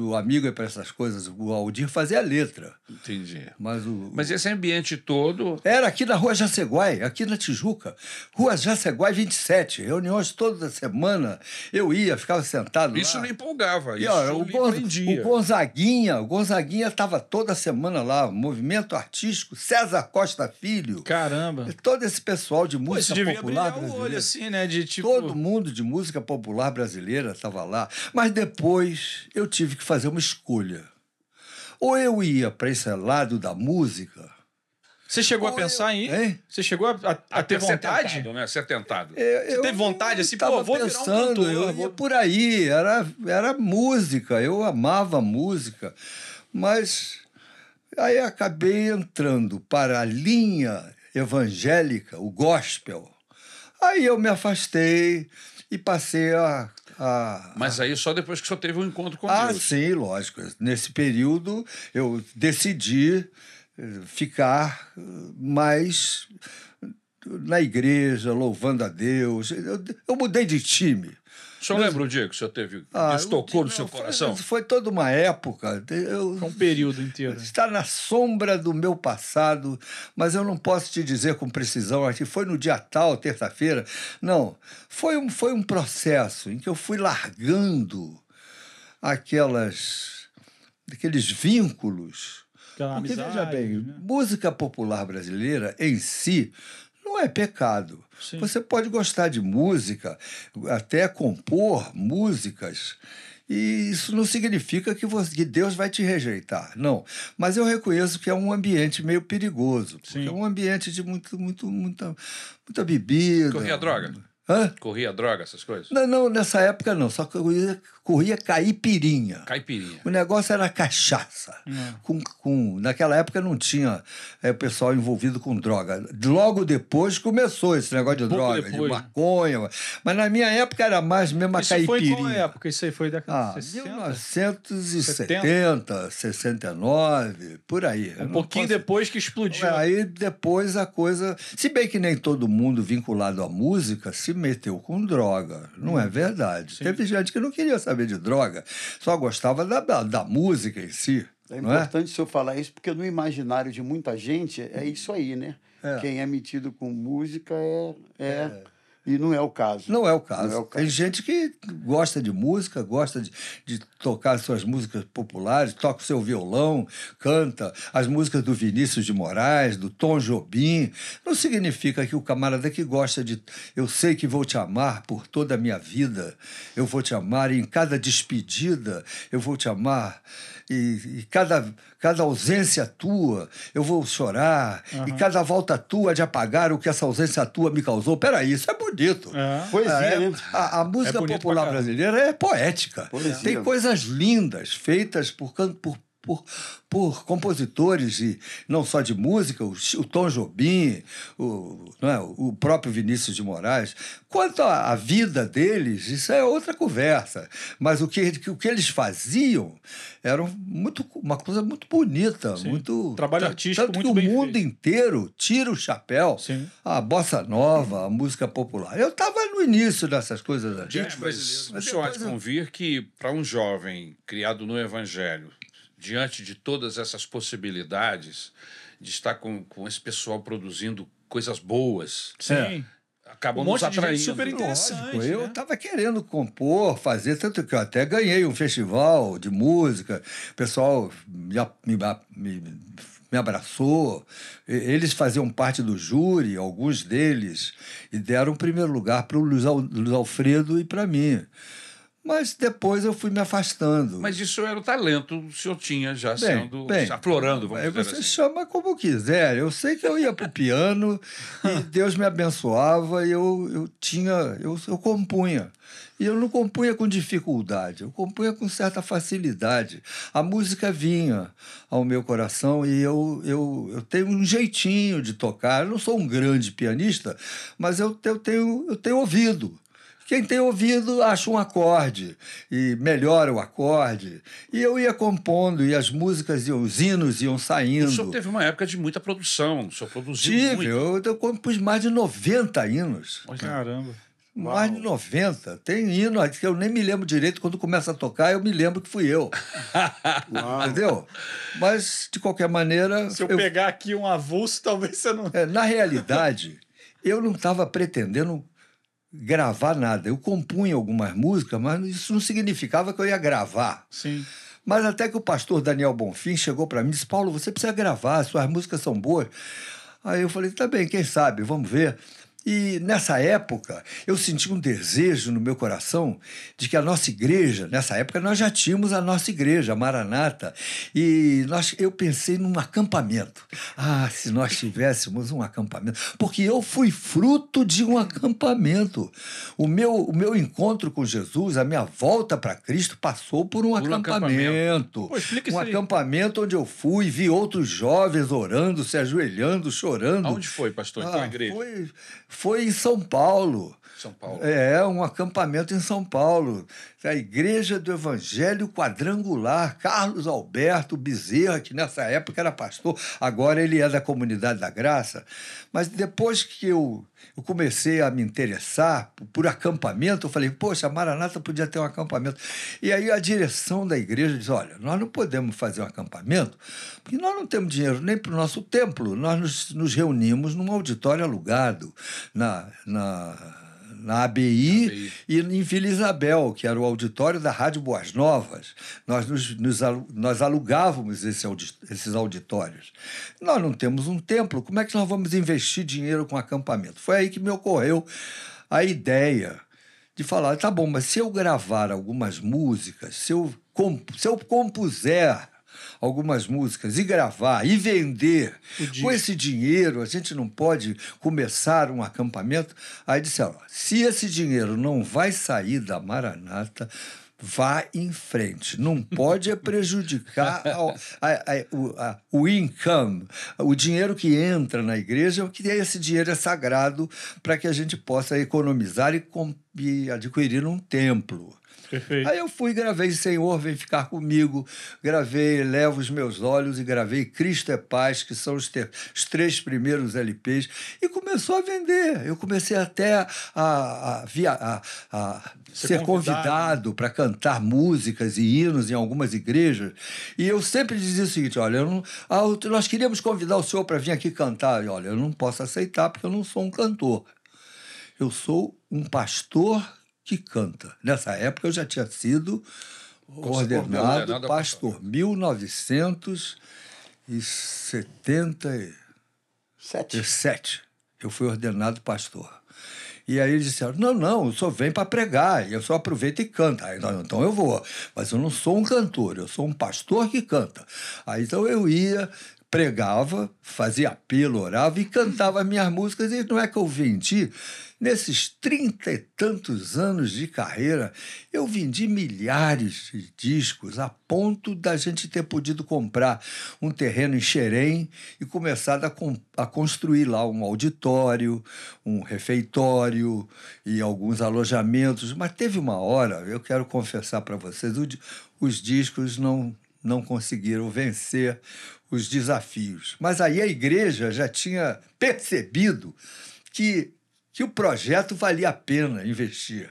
do Amigo é para essas coisas. O Aldir fazia a letra. entendi. Mas o. Mas esse ambiente todo. Era aqui na Rua Jaceguai, aqui na Tijuca. Rua Jaceguai 27. Reuniões toda semana. Eu ia, ficava sentado Isso lá. me empolgava. E, Isso ó, o, me Gon- prendia. o Gonzaguinha, o Gonzaguinha estava toda semana lá, movimento artístico, César Costa Filho, Caramba. todo esse pessoal de Pô, música devia popular brilhar o olho, brasileira. assim, né? De tipo. Todo mundo de música popular brasileira estava lá. Mas depois eu tive que fazer uma escolha. Ou eu ia para esse lado da música. Você chegou a pensar em eu- ir? Hein? Você chegou a, a- a ter Até ser vontade? tentado, né? Ser tentado. Eu, eu teve vontade, assim, pô, vou virar um pensando, cantor, eu ia- vou por aí, era, era música, eu amava música, mas aí acabei entrando para a linha evangélica, o gospel. Aí eu me afastei e passei a. a Mas aí só depois que o senhor teve um encontro com ah, Deus. sim, lógico. Nesse período eu decidi eh, ficar eh, mais na igreja, louvando a Deus. Eu, eu mudei de time. O senhor lembra o dia que o senhor teve. Ah, Deus tocou eu- no seu foi- coração? Foi toda uma época. Eu, Foi um período inteiro. está na sombra do meu passado, mas eu não posso te dizer com precisão aqui foi no dia tal, terça-feira. Não, foi um, foi um processo em que eu fui largando aquelas aqueles vínculos. Aquela Porque veja bem, né? música popular brasileira em si não é pecado. Sim. Você pode gostar de música, até compor músicas, e isso não significa que, você- que Deus vai te rejeitar. Não. Mas eu reconheço que é um ambiente meio perigoso. Sim. é um ambiente de muito, muito, muita, muita bebida. Corria droga? Hã? Corria droga, essas coisas? Não, não, nessa época não. Só corria, corria caipirinha. Caipirinha. O negócio era cachaça. Hum. Com, com, naquela época não tinha é, pessoal envolvido com droga. Logo depois começou esse negócio de droga, depois, de né? maconha. Mas na minha época era mais mesmo a Isso foi caipirinha. qual época? Isso aí foi década Ah, de 60? 1970, 69, por aí. Um pouquinho posso- depois que explodiu. É, Aí depois a coisa. Se bem que nem todo mundo vinculado à música se meteu com droga. Não é verdade. Teve gente que não queria saber de droga, só gostava da, da, da música em si. É é? importante o senhor falar isso, porque no imaginário de muita gente é isso aí, né? É. Quem é metido com música é, é, E não é o caso. Não é o caso. É o caso. Tem gente que gosta de música, gosta de, de tocar suas músicas populares, toca o seu violão, canta as músicas do Vinícius de Moraes, do Tom Jobim. Não significa que o camarada que gosta de eu sei que vou te amar por toda a minha vida, eu vou te amar e em cada despedida eu vou te amar. E, e cada, cada ausência tua eu vou chorar, e cada volta tua de apagar o que essa ausência tua me causou. Peraí, isso é bonito. É. Poesia, É, né? a, a música bonito popular brasileira é poética. Poesia. Tem coisas lindas feitas por, por, por, por compositores, e não só de música, o, o Tom Jobim, o, não é, o próprio Vinícius de Moraes. Quanto à, à vida deles, isso é outra conversa. Mas o que, o que eles faziam era muito, uma coisa muito bonita, muito. Trabalho tanto- artístico tanto muito que o bem mundo feito. inteiro tira o chapéu Sim. a bossa nova, a música popular. Eu estava no início dessas coisas Gente, artísticas. mas o Mas senhor há de depois eu- convir que para um jovem criado no Evangelho, diante de todas essas possibilidades de estar com, com esse pessoal produzindo coisas boas, Sim. É. acabam Um monte nos de gente atraindo. super interessante. Lógico, eu né? estava querendo compor, fazer, tanto que eu até ganhei um festival de música, o pessoal me, me, me, me abraçou, E- eles faziam parte do júri, alguns deles, e deram o primeiro lugar para o Luiz Alfredo e para mim. Mas depois eu fui me afastando. Mas isso era o talento que o senhor tinha já Bem, sendo bem. aflorando, vamos dizer você assim. chama como quiser. Eu sei que eu ia pro piano e Deus me abençoava e eu, eu tinha, eu, eu compunha. E eu não compunha com dificuldade, eu compunha com certa facilidade. A música vinha ao meu coração e eu, eu, eu tenho um jeitinho de tocar. Eu não sou um grande pianista, mas eu, eu, tenho, eu tenho ouvido. Quem tem ouvido acha um acorde e melhora o acorde. E eu ia compondo, e as músicas e os hinos iam O saindo. senhor teve uma época de muita produção, o senhor produziu Tive, muito. eu, eu compus mais de 90 hinos. Caramba. Mais de 90. Tem hino que eu nem me lembro direito. Quando começa a tocar, eu me lembro que fui eu. Entendeu? Mas, de qualquer maneira. Se eu, eu- pegar aqui um avulso, talvez você não. é, na realidade, eu não estava pretendendo gravar nada. Eu compunha algumas músicas, mas isso não significava que eu ia gravar. Sim. Mas até que o pastor Daniel Bonfim chegou para mim e disse: Paulo, você precisa gravar, suas músicas são boas. Aí eu falei: tá bem, quem sabe, vamos ver. E nessa época, eu senti um desejo no meu coração de que a nossa igreja, nessa época nós já tínhamos a nossa igreja, a Maranata, e nós, eu pensei num acampamento. Ah, se nós tivéssemos um acampamento. Porque eu fui fruto de um acampamento. O meu, o meu encontro com Jesus, a minha volta para Cristo, passou por um Por um acampamento. Pô, explica um acampamento onde eu fui, vi outros jovens orando, se ajoelhando, chorando. Aonde foi, pastor? Qual Ah, igreja? Foi, foi em São Paulo. São Paulo. É, um acampamento em São Paulo. A Igreja do Evangelho Quadrangular, Carlos Alberto Bezerra, que nessa época era pastor, agora ele é da Comunidade da Graça. Mas depois que eu, eu comecei a me interessar por, acampamento, eu falei, poxa, a Maranata podia ter um acampamento. E aí a direção da igreja disse: olha, nós não podemos fazer um acampamento, porque nós não temos dinheiro nem para o nosso templo. Nós nos, nos reunimos num auditório alugado na. na na ABI, ABI. e em Vila Isabel, que era o auditório da Rádio Boas Novas. Nós, nos, nos nós alugávamos esse audi- esses auditórios. Nós não temos um templo, como é que nós vamos investir dinheiro com acampamento? Foi aí que me ocorreu a ideia de falar, tá bom, mas se eu gravar algumas músicas, se eu, se eu compuser algumas músicas e gravar e vender, com esse dinheiro a gente não pode começar um acampamento? Aí disseram, se esse dinheiro não vai sair da Maranata, vá em frente. Não pode é prejudicar a- a- o, a- o income, o dinheiro que entra na igreja, que esse dinheiro é sagrado para que a gente possa economizar e, e adquirir um templo. Perfeito. Aí eu fui, gravei Senhor, vem ficar comigo, gravei Levo os Meus Olhos e gravei Cristo é Paz, que são os, te- os três primeiros LPs, e começou a vender. Eu comecei até a, a, via- a- a Ser ser convidado. convidado para cantar músicas e hinos em algumas igrejas. E eu sempre dizia o seguinte: olha, não, ah, nós queríamos convidar o senhor para vir aqui cantar. E, olha, eu não posso aceitar porque eu não sou um cantor. Eu sou um pastor que canta. Nessa época eu já tinha sido ordenado ordenado pastor. 1977 Sete. eu fui ordenado pastor. E aí eles disseram: não, não, o senhor vem para pregar, eu só aproveito e canta. Aí, não, então eu vou. Mas eu não sou um cantor, eu sou um pastor que canta. Aí então eu ia, pregava, fazia apelo, orava e cantava minhas músicas, e não é que eu vendi. Nesses trinta e tantos anos de carreira, eu vendi milhares de discos a ponto da gente ter podido comprar um terreno em Xerém e começar a, a construir lá um auditório, um refeitório e alguns alojamentos. Mas teve uma hora, eu quero confessar para vocês, os discos não, não conseguiram vencer os desafios. Mas aí a igreja já tinha percebido que que o projeto valia a pena investir.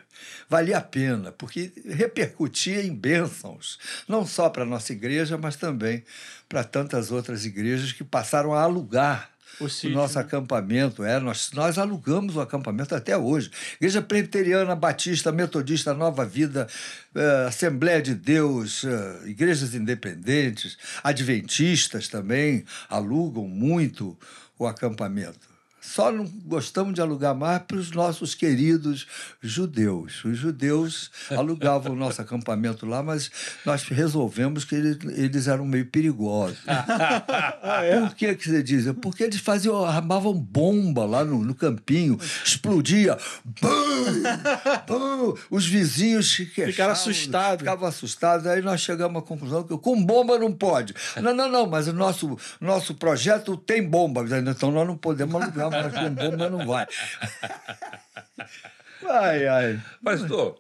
Valia a pena, porque repercutia em bênçãos, não só para a nossa igreja, mas também para tantas outras igrejas que passaram a alugar O o nosso né? acampamento. É, nós, nós alugamos o acampamento até hoje. Igreja Presbiteriana, Batista, Metodista, Nova Vida, eh, Assembleia de Deus, eh, igrejas independentes, adventistas também alugam muito o acampamento. Só não gostamos de alugar mais para os nossos queridos judeus. Os judeus alugavam o nosso acampamento lá, mas nós resolvemos que eles, eles eram meio perigosos. Por que, que você diz? Porque eles faziam, armavam bomba lá no, no campinho, explodia. Bum! Bum! Os vizinhos queixavam, Ficaram assustados. Ficavam assustados. Aí nós chegamos à conclusão que com bomba não pode. Não, não, não, mas o nosso, nosso projeto tem bomba. Então nós não podemos alugar, mas com bomba não vai. Ai, ai. Pastor,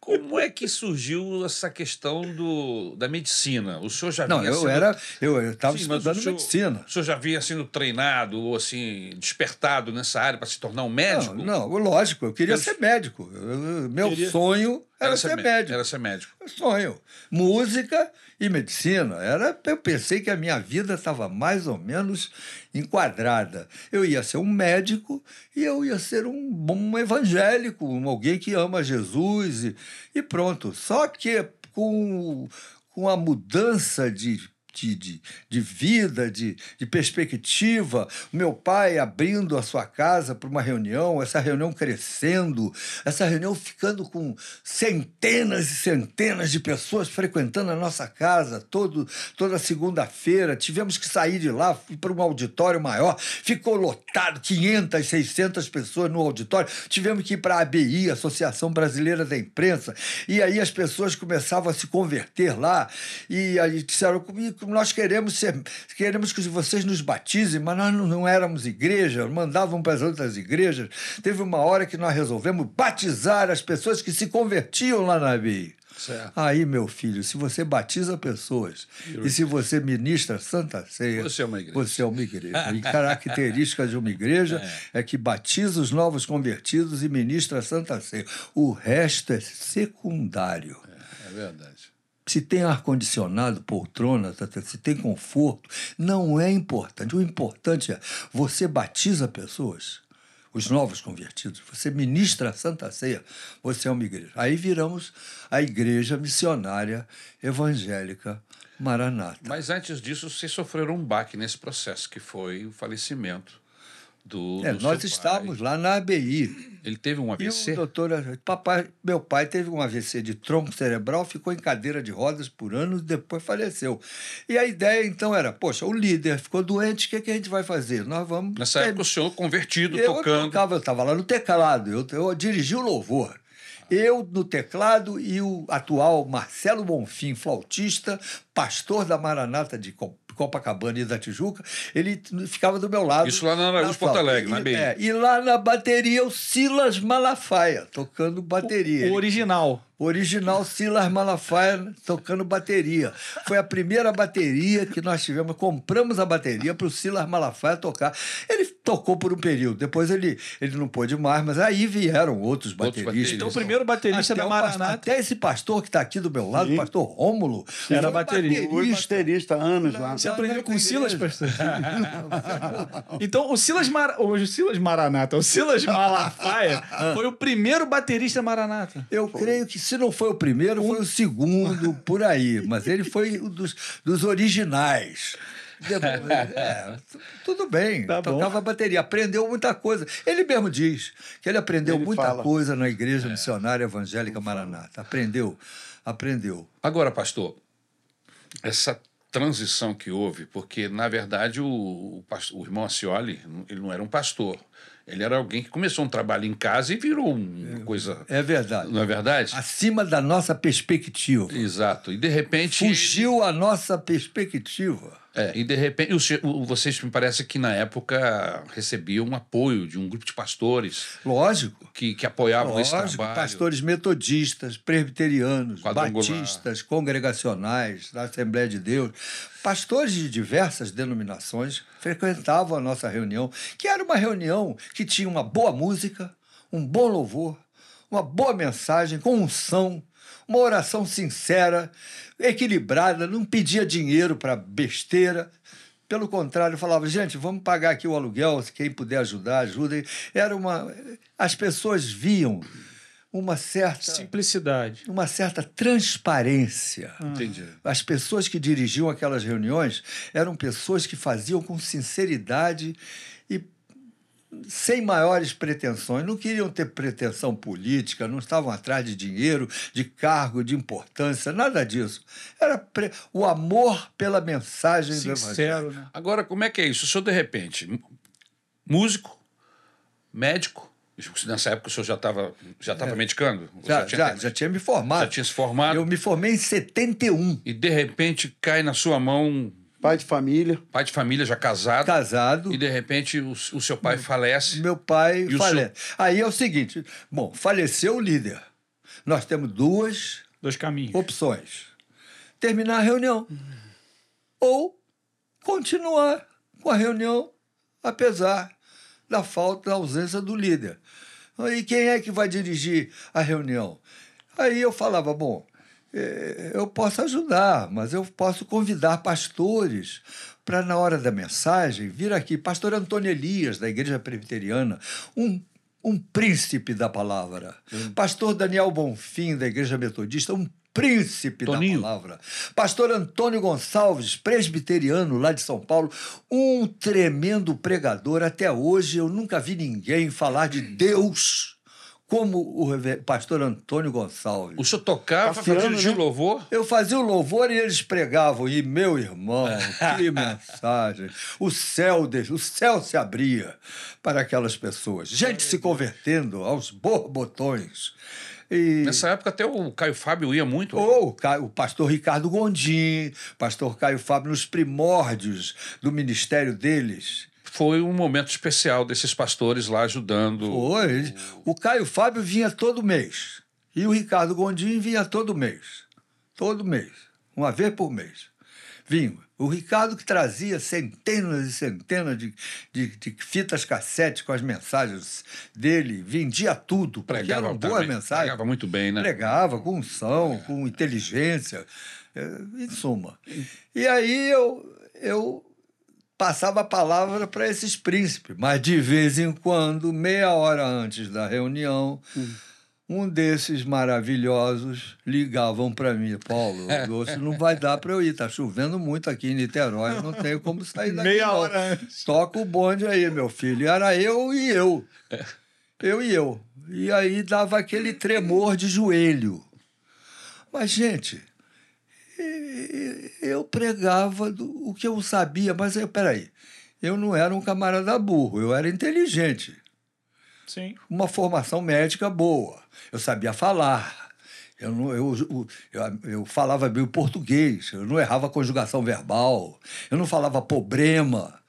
como é que surgiu essa questão do, da medicina? O senhor já Não, eu sendo- era. Eu estava mas estudando o senhor- medicina. O senhor já vinha sendo treinado ou assim, despertado nessa área para se tornar um médico? Não, não, lógico, eu queria ser médico. Eu- meu Queria- sonho era, ser mé- médico. Era ser médico. Sonho. Música e medicina. Era, eu pensei que a minha vida estava mais ou menos enquadrada. Eu ia ser um médico e eu ia ser um bom evangélico, um alguém que ama Jesus e, e pronto. Só que com, com a mudança de. De, de, de vida, de, de perspectiva, o meu pai abrindo a sua casa para uma reunião, essa reunião crescendo, essa reunião ficando com centenas e centenas de pessoas frequentando a nossa casa todo, toda segunda-feira. Tivemos que sair de lá fui para um auditório maior, ficou lotado, 500, 600 pessoas no auditório. Tivemos que ir para a ABI, Associação Brasileira da Imprensa, e aí as pessoas começavam a se converter lá, e aí disseram comigo, nós queremos ser, queremos que vocês nos batizem, mas nós não, não éramos igreja, mandavam para as outras igrejas. Teve uma hora que nós resolvemos batizar as pessoas que se convertiam lá na ABI. Certo. Aí, meu filho, se você batiza pessoas e se você ministra Santa Ceia, Você é uma igreja. Você é uma igreja. E característica de uma igreja é. que batiza os novos convertidos e ministra Santa Ceia. O resto é secundário. É verdade. Se tem ar-condicionado, poltrona, tá, tá, se tem conforto, não é importante. O importante é você batiza pessoas, os novos convertidos, você ministra a Santa Ceia, você é uma igreja. Aí viramos a igreja missionária evangélica Maranata. Mas antes disso, vocês sofreram um baque nesse processo, que foi o falecimento do. É, do nós estávamos pai. lá na ABI. Ele teve um E AVC? o doutor, papai, meu pai teve um AVC de tronco cerebral, ficou em cadeira de rodas por anos e depois faleceu. E a ideia então era, poxa, o líder ficou doente, o que, que a gente vai fazer? Nós vamos. Nessa época, o senhor convertido, eu tocando. tocava, eu estava lá no teclado, eu, eu dirigi o louvor. Eu no teclado e o atual Marcelo Bonfim, flautista, pastor da Maranata de Copacabana e da Tijuca, ele ficava do meu lado. Isso lá na Araújo, Porto. Alegre, na E- BI. é, e lá na bateria o Silas Malafaia, tocando bateria. O Ele- original. Original Silas Malafaia tocando bateria. Foi a primeira bateria que nós tivemos. Compramos a bateria para o Silas Malafaia tocar. Ele tocou por um período, depois ele, ele não pôde mais, mas aí vieram outros bateristas. bateristas. Então, o primeiro baterista Até da o pas- Maranata. Até esse pastor que está aqui do meu lado, o pastor Rômulo, Era baterista. Baterista há anos lá. Você aprendeu com o Silas, pastor? então, o Silas, Mar... o Silas Maranata, o Silas Malafaia foi o primeiro baterista Maranata. Eu creio que se não foi o primeiro, foi o segundo, por aí. Mas ele foi um dos, dos originais. É, tu- tudo bem, Tá bom. tocava bateria, aprendeu muita coisa. Ele mesmo diz que ele aprendeu Ele muita fala. coisa na Igreja Missionária Evangélica Maranata. Aprendeu, aprendeu. Agora, pastor, essa transição que houve, porque, na verdade, o, o, o irmão Acioli, ele não era um pastor. Ele era alguém que começou um trabalho em casa e virou um- uma coisa. É verdade. Não é verdade? Acima da nossa perspectiva. Exato. E de repente. Fugiu a nossa perspectiva. É, e de repente, o o- vocês me parece que na época recebiam um apoio de um grupo de pastores Lógico. que, que apoiavam esse Lógico, trabalho. pastores metodistas, presbiterianos, batistas, congregacionais da Assembleia de Deus, pastores de diversas denominações frequentavam a nossa reunião, que era uma reunião que tinha uma boa música, um bom louvor, uma boa mensagem com unção, uma oração sincera, equilibrada, não pedia dinheiro para besteira. Pelo contrário, falava, gente, vamos pagar aqui o aluguel, se quem puder ajudar, ajudem. Era uma. As pessoas viam uma certa, Simplicidade. uma certa transparência. Entendi. As pessoas que dirigiam aquelas reuniões eram pessoas que faziam com sinceridade e sem maiores pretensões, não queriam ter pretensão política, não estavam atrás de dinheiro, de cargo, de importância, nada disso. Era pre- o amor pela mensagem do Evangelho. Sincero, né? Agora, como é que é isso? O senhor, de repente, músico, médico, nessa época o senhor já estava já tava medicando? É. Já, senhor tinha já, já tinha me formado. Já tinha se formado? Eu me formei em 71, E, de repente, cai na sua mão Pai de família. pai de família já casado, casado. e, de repente, o, o seu pai falece. Meu pai falece. Aí é o seguinte: bom, faleceu o líder. Nós temos duas Dois caminhos. opções: terminar a reunião ou continuar com a reunião, apesar da falta, da ausência do líder. E quem é que vai dirigir a reunião? Aí eu falava: bom, eu posso ajudar, mas eu posso convidar pastores para, na hora da mensagem, vir aqui. Pastor Antônio Elias, da Igreja Presbiteriana, um, um príncipe da palavra. Pastor Daniel Bonfim, da Igreja Metodista, um príncipe Toninho. da palavra. Pastor Antônio Gonçalves, presbiteriano lá de São Paulo, um tremendo pregador. Até hoje eu nunca vi ninguém falar de Deus como o pastor Antônio Gonçalves. O senhor tocava, Cassiano, fazia né? louvor? Eu fazia o louvor e eles pregavam. E meu irmão, que mensagem! O céu, de- o céu se abria para aquelas pessoas. Gente se convertendo aos borbotões. E... Nessa época até o Caio Fábio ia muito. Ou o, Ca- o pastor Ricardo Gondim, pastor Caio Fábio, nos primórdios do ministério deles. Foi um momento especial desses pastores lá ajudando. Foi. O Caio Fábio vinha todo mês. E o Ricardo Gondim vinha todo mês. Todo mês. Uma vez por mês. Vinha. O Ricardo que trazia centenas e centenas de, de, de fitas cassete com as mensagens dele, vendia tudo, Pregava, eram boas também, mensagens. pregava muito bem, né? Pregava com unção, com inteligência, é, em suma. E aí eu, eu passava a palavra para esses príncipes, mas de vez em quando, meia hora antes da reunião, um desses maravilhosos ligavam para mim, Paulo, hoje não vai dar para eu ir, tá chovendo muito aqui em Niterói, eu não tenho como sair daqui. Meia não. hora antes. Toca o bonde aí, meu filho. E era eu e eu. Eu e eu. E aí dava aquele tremor de joelho. Mas, gente, eu pregava do- o que eu sabia, mas eu, peraí, eu não era um camarada burro, eu era inteligente Sim. uma formação médica boa. Eu sabia falar. Eu, não, eu, eu, eu, falava bem o português. Eu não errava a conjugação verbal. Eu não falava problema.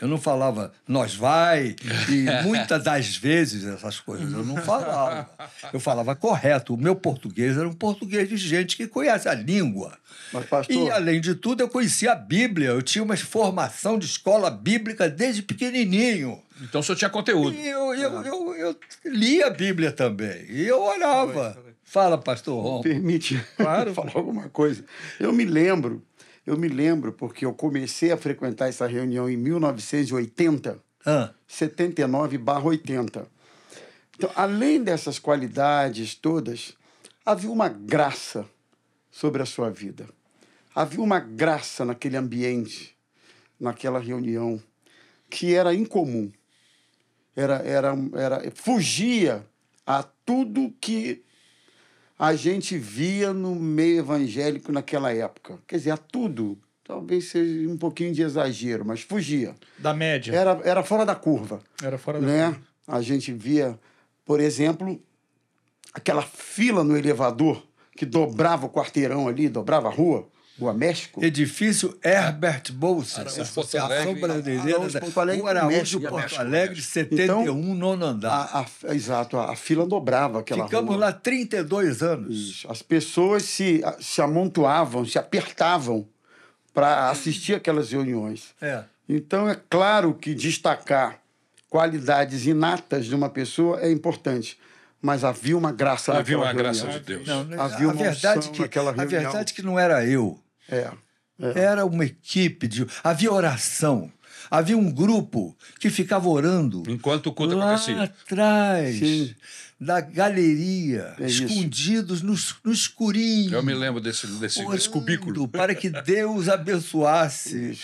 Eu não falava nós vai. E muitas das vezes essas coisas eu não falava. Eu falava correto. O meu português era um português de gente que conhece a língua. Mas, pastor, E, além de tudo, eu conhecia a Bíblia. Eu tinha uma formação de escola bíblica desde pequenininho. Então o senhor tinha conteúdo. E eu, eu, eu, eu li a Bíblia também. E eu orava. Fala, pastor Rom. permite Claro. falar alguma coisa. Eu me lembro, eu me lembro, porque eu comecei a frequentar essa reunião em 1980, Ah, 79 80. Então, além dessas qualidades todas, havia uma graça sobre a sua vida. Havia uma graça naquele ambiente, naquela reunião, que era incomum. Era, era, era, fugia a tudo que a gente via no meio evangélico naquela época. Quer dizer, a tudo. Talvez seja um pouquinho de exagero, mas fugia. Da média. Era, era fora da curva Era fora da. né? A gente via, por exemplo, aquela fila no elevador que dobrava o quarteirão ali, dobrava a rua, Rua México. edifício Herbert Bolsa. Associação. Brasileira Araújo, da- Porto Alegre, Araújo. Porto México, Alegre, México. 71, nono andar. A, a- exato, a, a fila dobrava aquela Ficamos rua. lá 32 anos. Isso. As pessoas se, se amontoavam, se apertavam para assistir aquelas reuniões. É. Então, é claro que destacar qualidades inatas de uma pessoa é importante, mas havia uma graça Havia naquela uma graça reunião. de Deus. Não? Havia a uma verdade que naquela a reunião. verdade que não era eu. É. Era uma equipe de. Havia oração. Havia um grupo que ficava orando Enquanto o culto lá acontecia. atrás Sim. da galeria, É escondidos no, no escurinho. Eu me lembro desse, desse, desse cubículo. Para que Deus abençoasse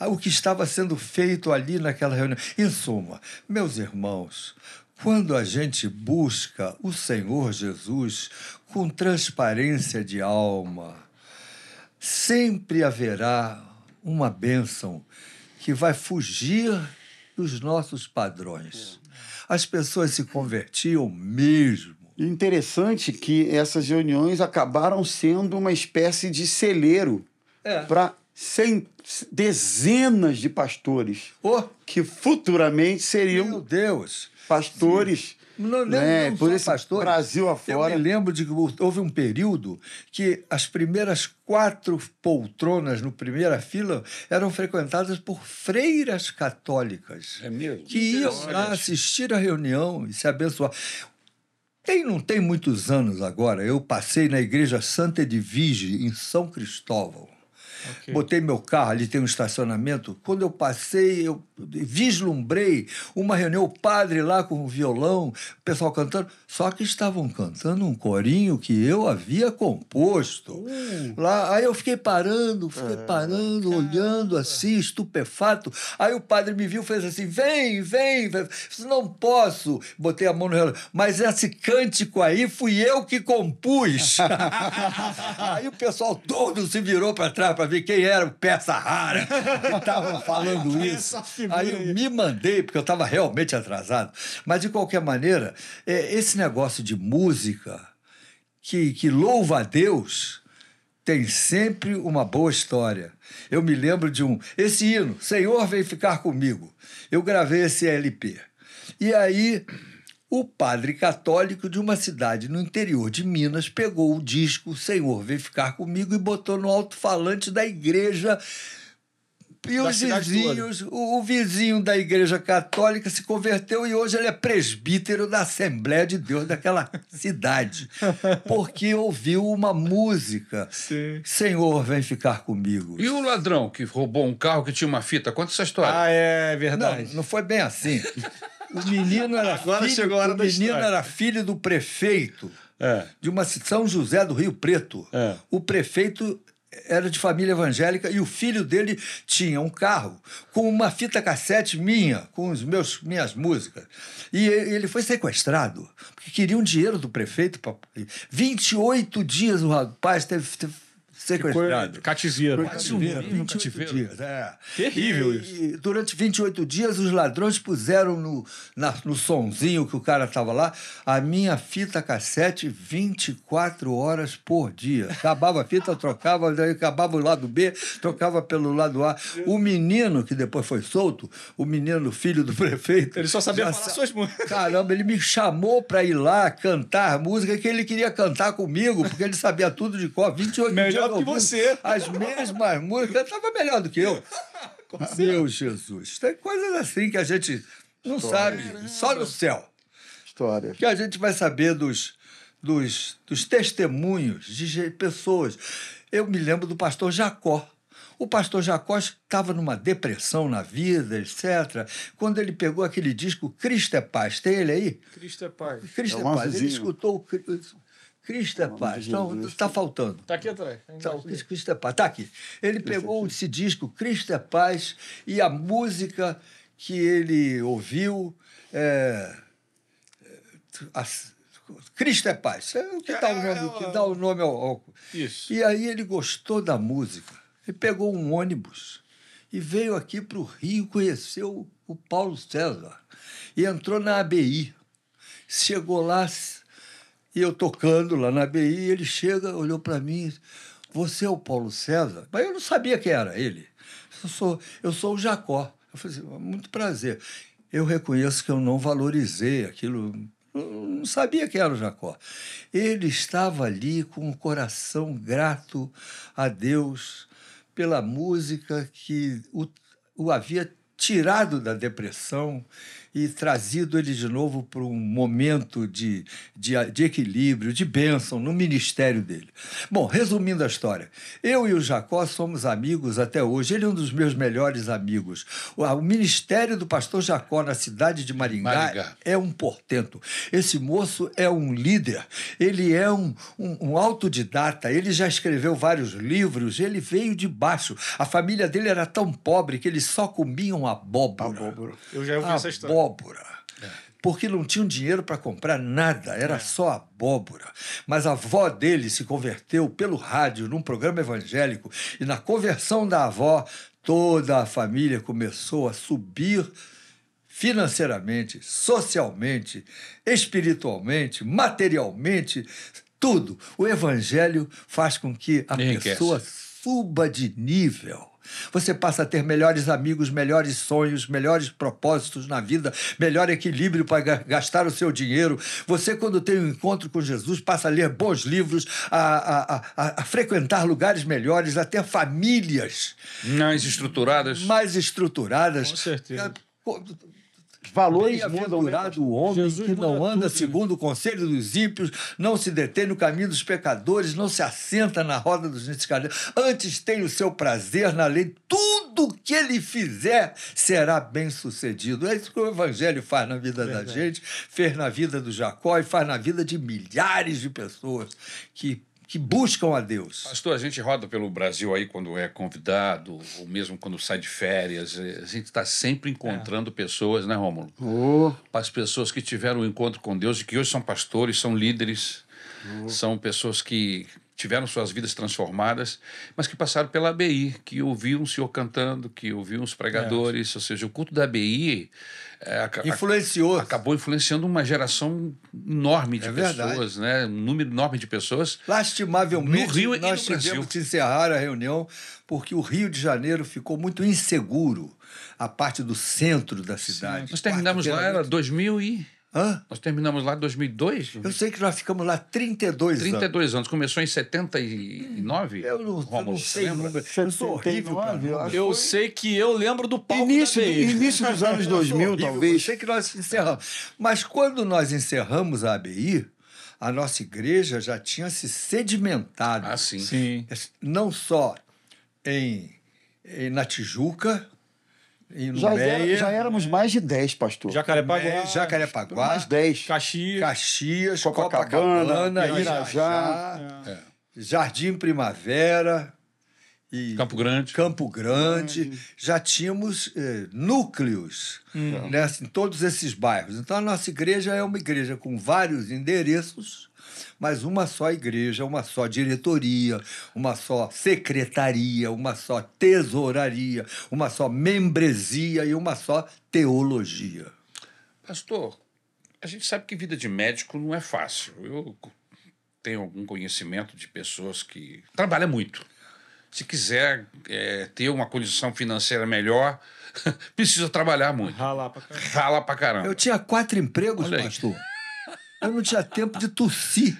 o que estava sendo feito ali naquela reunião. Em suma, meus irmãos, quando a gente busca o Senhor Jesus com transparência de alma, sempre haverá uma bênção que vai fugir dos nossos padrões. As pessoas se convertiam mesmo. Interessante que essas reuniões acabaram sendo uma espécie de celeiro É. para dezenas de pastores Oh, que futuramente seriam meu Deus! pastores Não, não, né, não por esse pastores. Brasil Eu afora. me lembro de que houve um período que as primeiras quatro poltronas no primeira fila eram frequentadas por freiras católicas É mesmo? que iam lá assistir a reunião e se abençoar. Tem, não tem muitos anos agora, eu passei na igreja Santa Edvige, em São Cristóvão. Botei meu carro, ali tem um estacionamento. Quando eu passei, eu vislumbrei uma reunião, o padre lá com o violão, o pessoal cantando. Só que estavam cantando um corinho que eu havia composto. Lá, aí eu fiquei parando, fiquei parando, olhando assim, estupefato. Aí o padre me viu, fez assim: vem, vem. Disse, não posso. Botei a mão no relógio. Mas esse cântico aí fui eu que compus. aí o pessoal todo se virou para trás para ver quem era o peça rara que estava falando isso. Aí eu me mandei, porque eu estava realmente atrasado. Mas, de qualquer maneira, é, esse negócio de música que, que louva a Deus tem sempre uma boa história. Eu me lembro de um. Esse hino, Senhor vem ficar comigo. Eu gravei esse LP. E aí, o padre católico de uma cidade no interior de Minas pegou o disco Senhor vem ficar comigo e botou no alto-falante da igreja. E Da os vizinhos, o, o vizinho da igreja católica se converteu e hoje ele é presbítero da Assembleia de Deus daquela cidade. Porque ouviu uma música. Sim. Senhor, vem ficar comigo. E o ladrão que roubou um carro que tinha uma fita? Conta essa história. Ah, é Não, verdade. não foi bem assim. O menino era Agora filho, chegou a hora o menino história. era filho do prefeito É. de uma São José do Rio Preto. É. O prefeito era de família evangélica e o filho dele tinha um carro com uma fita cassete minha, com os meus minhas músicas. E e- ele foi sequestrado, porque queriam dinheiro do prefeito. Pra... 28 dias o rapaz teve, teve sequestrado. Catizeiro. Cativeiro, 28 cativeiro. dias, é. Terrível E- isso. e durante 28 dias, os ladrões puseram no, na- no sonzinho que o cara estava lá a minha fita cassete 24 horas por dia. Acabava a fita, trocava, daí acabava o lado B, trocava pelo lado A. O menino, que depois foi solto, o menino, filho do prefeito. Ele só sabia falar sa- suas músicas. Caramba, ele me chamou para ir lá cantar música que ele queria cantar comigo, porque ele sabia tudo de cor. 28 Melhor dias ouvindo você. As mesmas músicas, estava melhor do que eu. Meu Jesus, tem coisas assim que a gente não sabe, só no céu. História. Que a gente vai saber dos, dos, dos testemunhos de pessoas. Eu me lembro do pastor Jacó. O pastor Jacó estava numa depressão na vida, etc. Quando ele pegou aquele disco Cristo é Paz, tem ele aí? Cristo é pai. Cristo É é, Paz. Ele escutou o Cristo é Paz. de Não, Jesus. está faltando. Tá aqui atrás. Então, Cristo é Paz. Tá aqui. Ele pegou esse disco, Cristo é Paz, e a música que ele ouviu é. a- Cristo é Paz. É o que dá o nome, que dá o nome ao, ao- Isso. E aí ele gostou da música. Ele pegou um ônibus e veio aqui para o Rio, conheceu o Paulo César. E entrou na ABI. Chegou lá, e eu tocando lá na ABI, ele chega, olhou para mim, você é o Paulo César? Mas eu não sabia quem era ele. Eu sou, eu sou o Jacó. Eu falei assim, muito prazer. Eu reconheço que eu não valorizei aquilo, eu não sabia que era o Jacó. Ele estava ali com o coração grato a Deus pela música que o, o havia tirado da depressão e trazido ele de novo para um momento de, de, de equilíbrio, de bênção no ministério dele. Bom, resumindo a história, eu e o Jacó somos amigos até hoje. Ele é um dos meus melhores amigos. O, o ministério do pastor Jacó na cidade de Maringá, Maringá. é um portento. Esse moço é um líder, ele é um, um, um autodidata, ele já escreveu vários livros, ele veio de baixo. A família dele era tão pobre que eles só comiam abóbora. Abóbora. Eu já ouvi essa história. Abóbora. Porque não tinham dinheiro para comprar nada, era só abóbora. Mas a avó dele se converteu pelo rádio num programa evangélico e na conversão da avó, toda a família começou a subir financeiramente, socialmente, espiritualmente, materialmente, tudo. O evangelho faz com que a Enriquece. pessoa suba de nível. Você passa a ter melhores amigos, melhores sonhos, melhores propósitos na vida, melhor equilíbrio para ga- gastar o seu dinheiro. Você, quando tem um encontro com Jesus, passa a ler bons livros, a, a- a- a- a frequentar lugares melhores, a ter famílias Mais estruturadas. mais estruturadas. Com certeza. Valores mudam, o homem Jesus que não anda tudo, né? segundo o conselho dos ímpios, não se detém no caminho dos pecadores, não se assenta na roda dos escadeiros. Antes tem o seu prazer na lei. Tudo que ele fizer será bem sucedido. É isso que o evangelho faz na vida da gente, fez na vida do Jacó e faz na vida de milhares de pessoas que, que buscam a Deus. Pastor, a gente roda pelo Brasil aí quando é convidado, ou mesmo quando sai de férias. eh, A gente está sempre encontrando pessoas, né, Rômulo? Oh, As pessoas que tiveram um encontro com Deus e que hoje são pastores, são líderes, são pessoas que tiveram suas vidas transformadas, mas que passaram pela ABI, que ouviam o Senhor cantando, que ouviam os pregadores, ou seja, o culto da ABI é, Influenciou. acabou influenciando uma geração enorme de É pessoas, né? um número enorme de pessoas. Lastimavelmente, No Rio e nós no Brasil. tivemos que encerrar a reunião porque o Rio de Janeiro ficou muito inseguro, a parte do centro da cidade. Nós terminamos lá, era 2000 e... Hã? Nós terminamos lá em 2002? Eu sei que nós ficamos lá 32, anos. 32 anos. Começou em 79? Eu não, eu Rômulo, não sei lembra? Eu sou horrível pra 79, eu. Eu sei que eu lembro do palco início, da do- início dos anos Eu sou 2000, horrível, Eu talvez. sei que nós encerramos. Mas quando nós encerramos a ABI, a nossa igreja já tinha se sedimentado. Ah, sim. Sim. Não só em, em- na Tijuca, Já, era- já éramos mais de 10, pastor. Jacarepaguá, Numeia, Jacarepaguá, mais 10. Caxias. Caxias, Copacabana, Copacabana, Irajá. Irajá, Jardim Primavera e Campo Grande. Campo Grande. Já tínhamos eh, núcleos nessa- em todos esses bairros. Então, a nossa igreja é uma igreja com vários endereços, mas uma só igreja, uma só diretoria, uma só secretaria, uma só tesouraria, uma só membresia e uma só teologia. Pastor, a gente sabe que vida de médico não é fácil. Eu tenho algum conhecimento de pessoas que trabalham muito. Se quiser é, ter uma condição financeira melhor, precisa trabalhar muito. Ralar pra caramba. Rala pra caramba. Eu tinha quatro empregos, Olha aí. pastor. Eu não tinha tempo de tossir.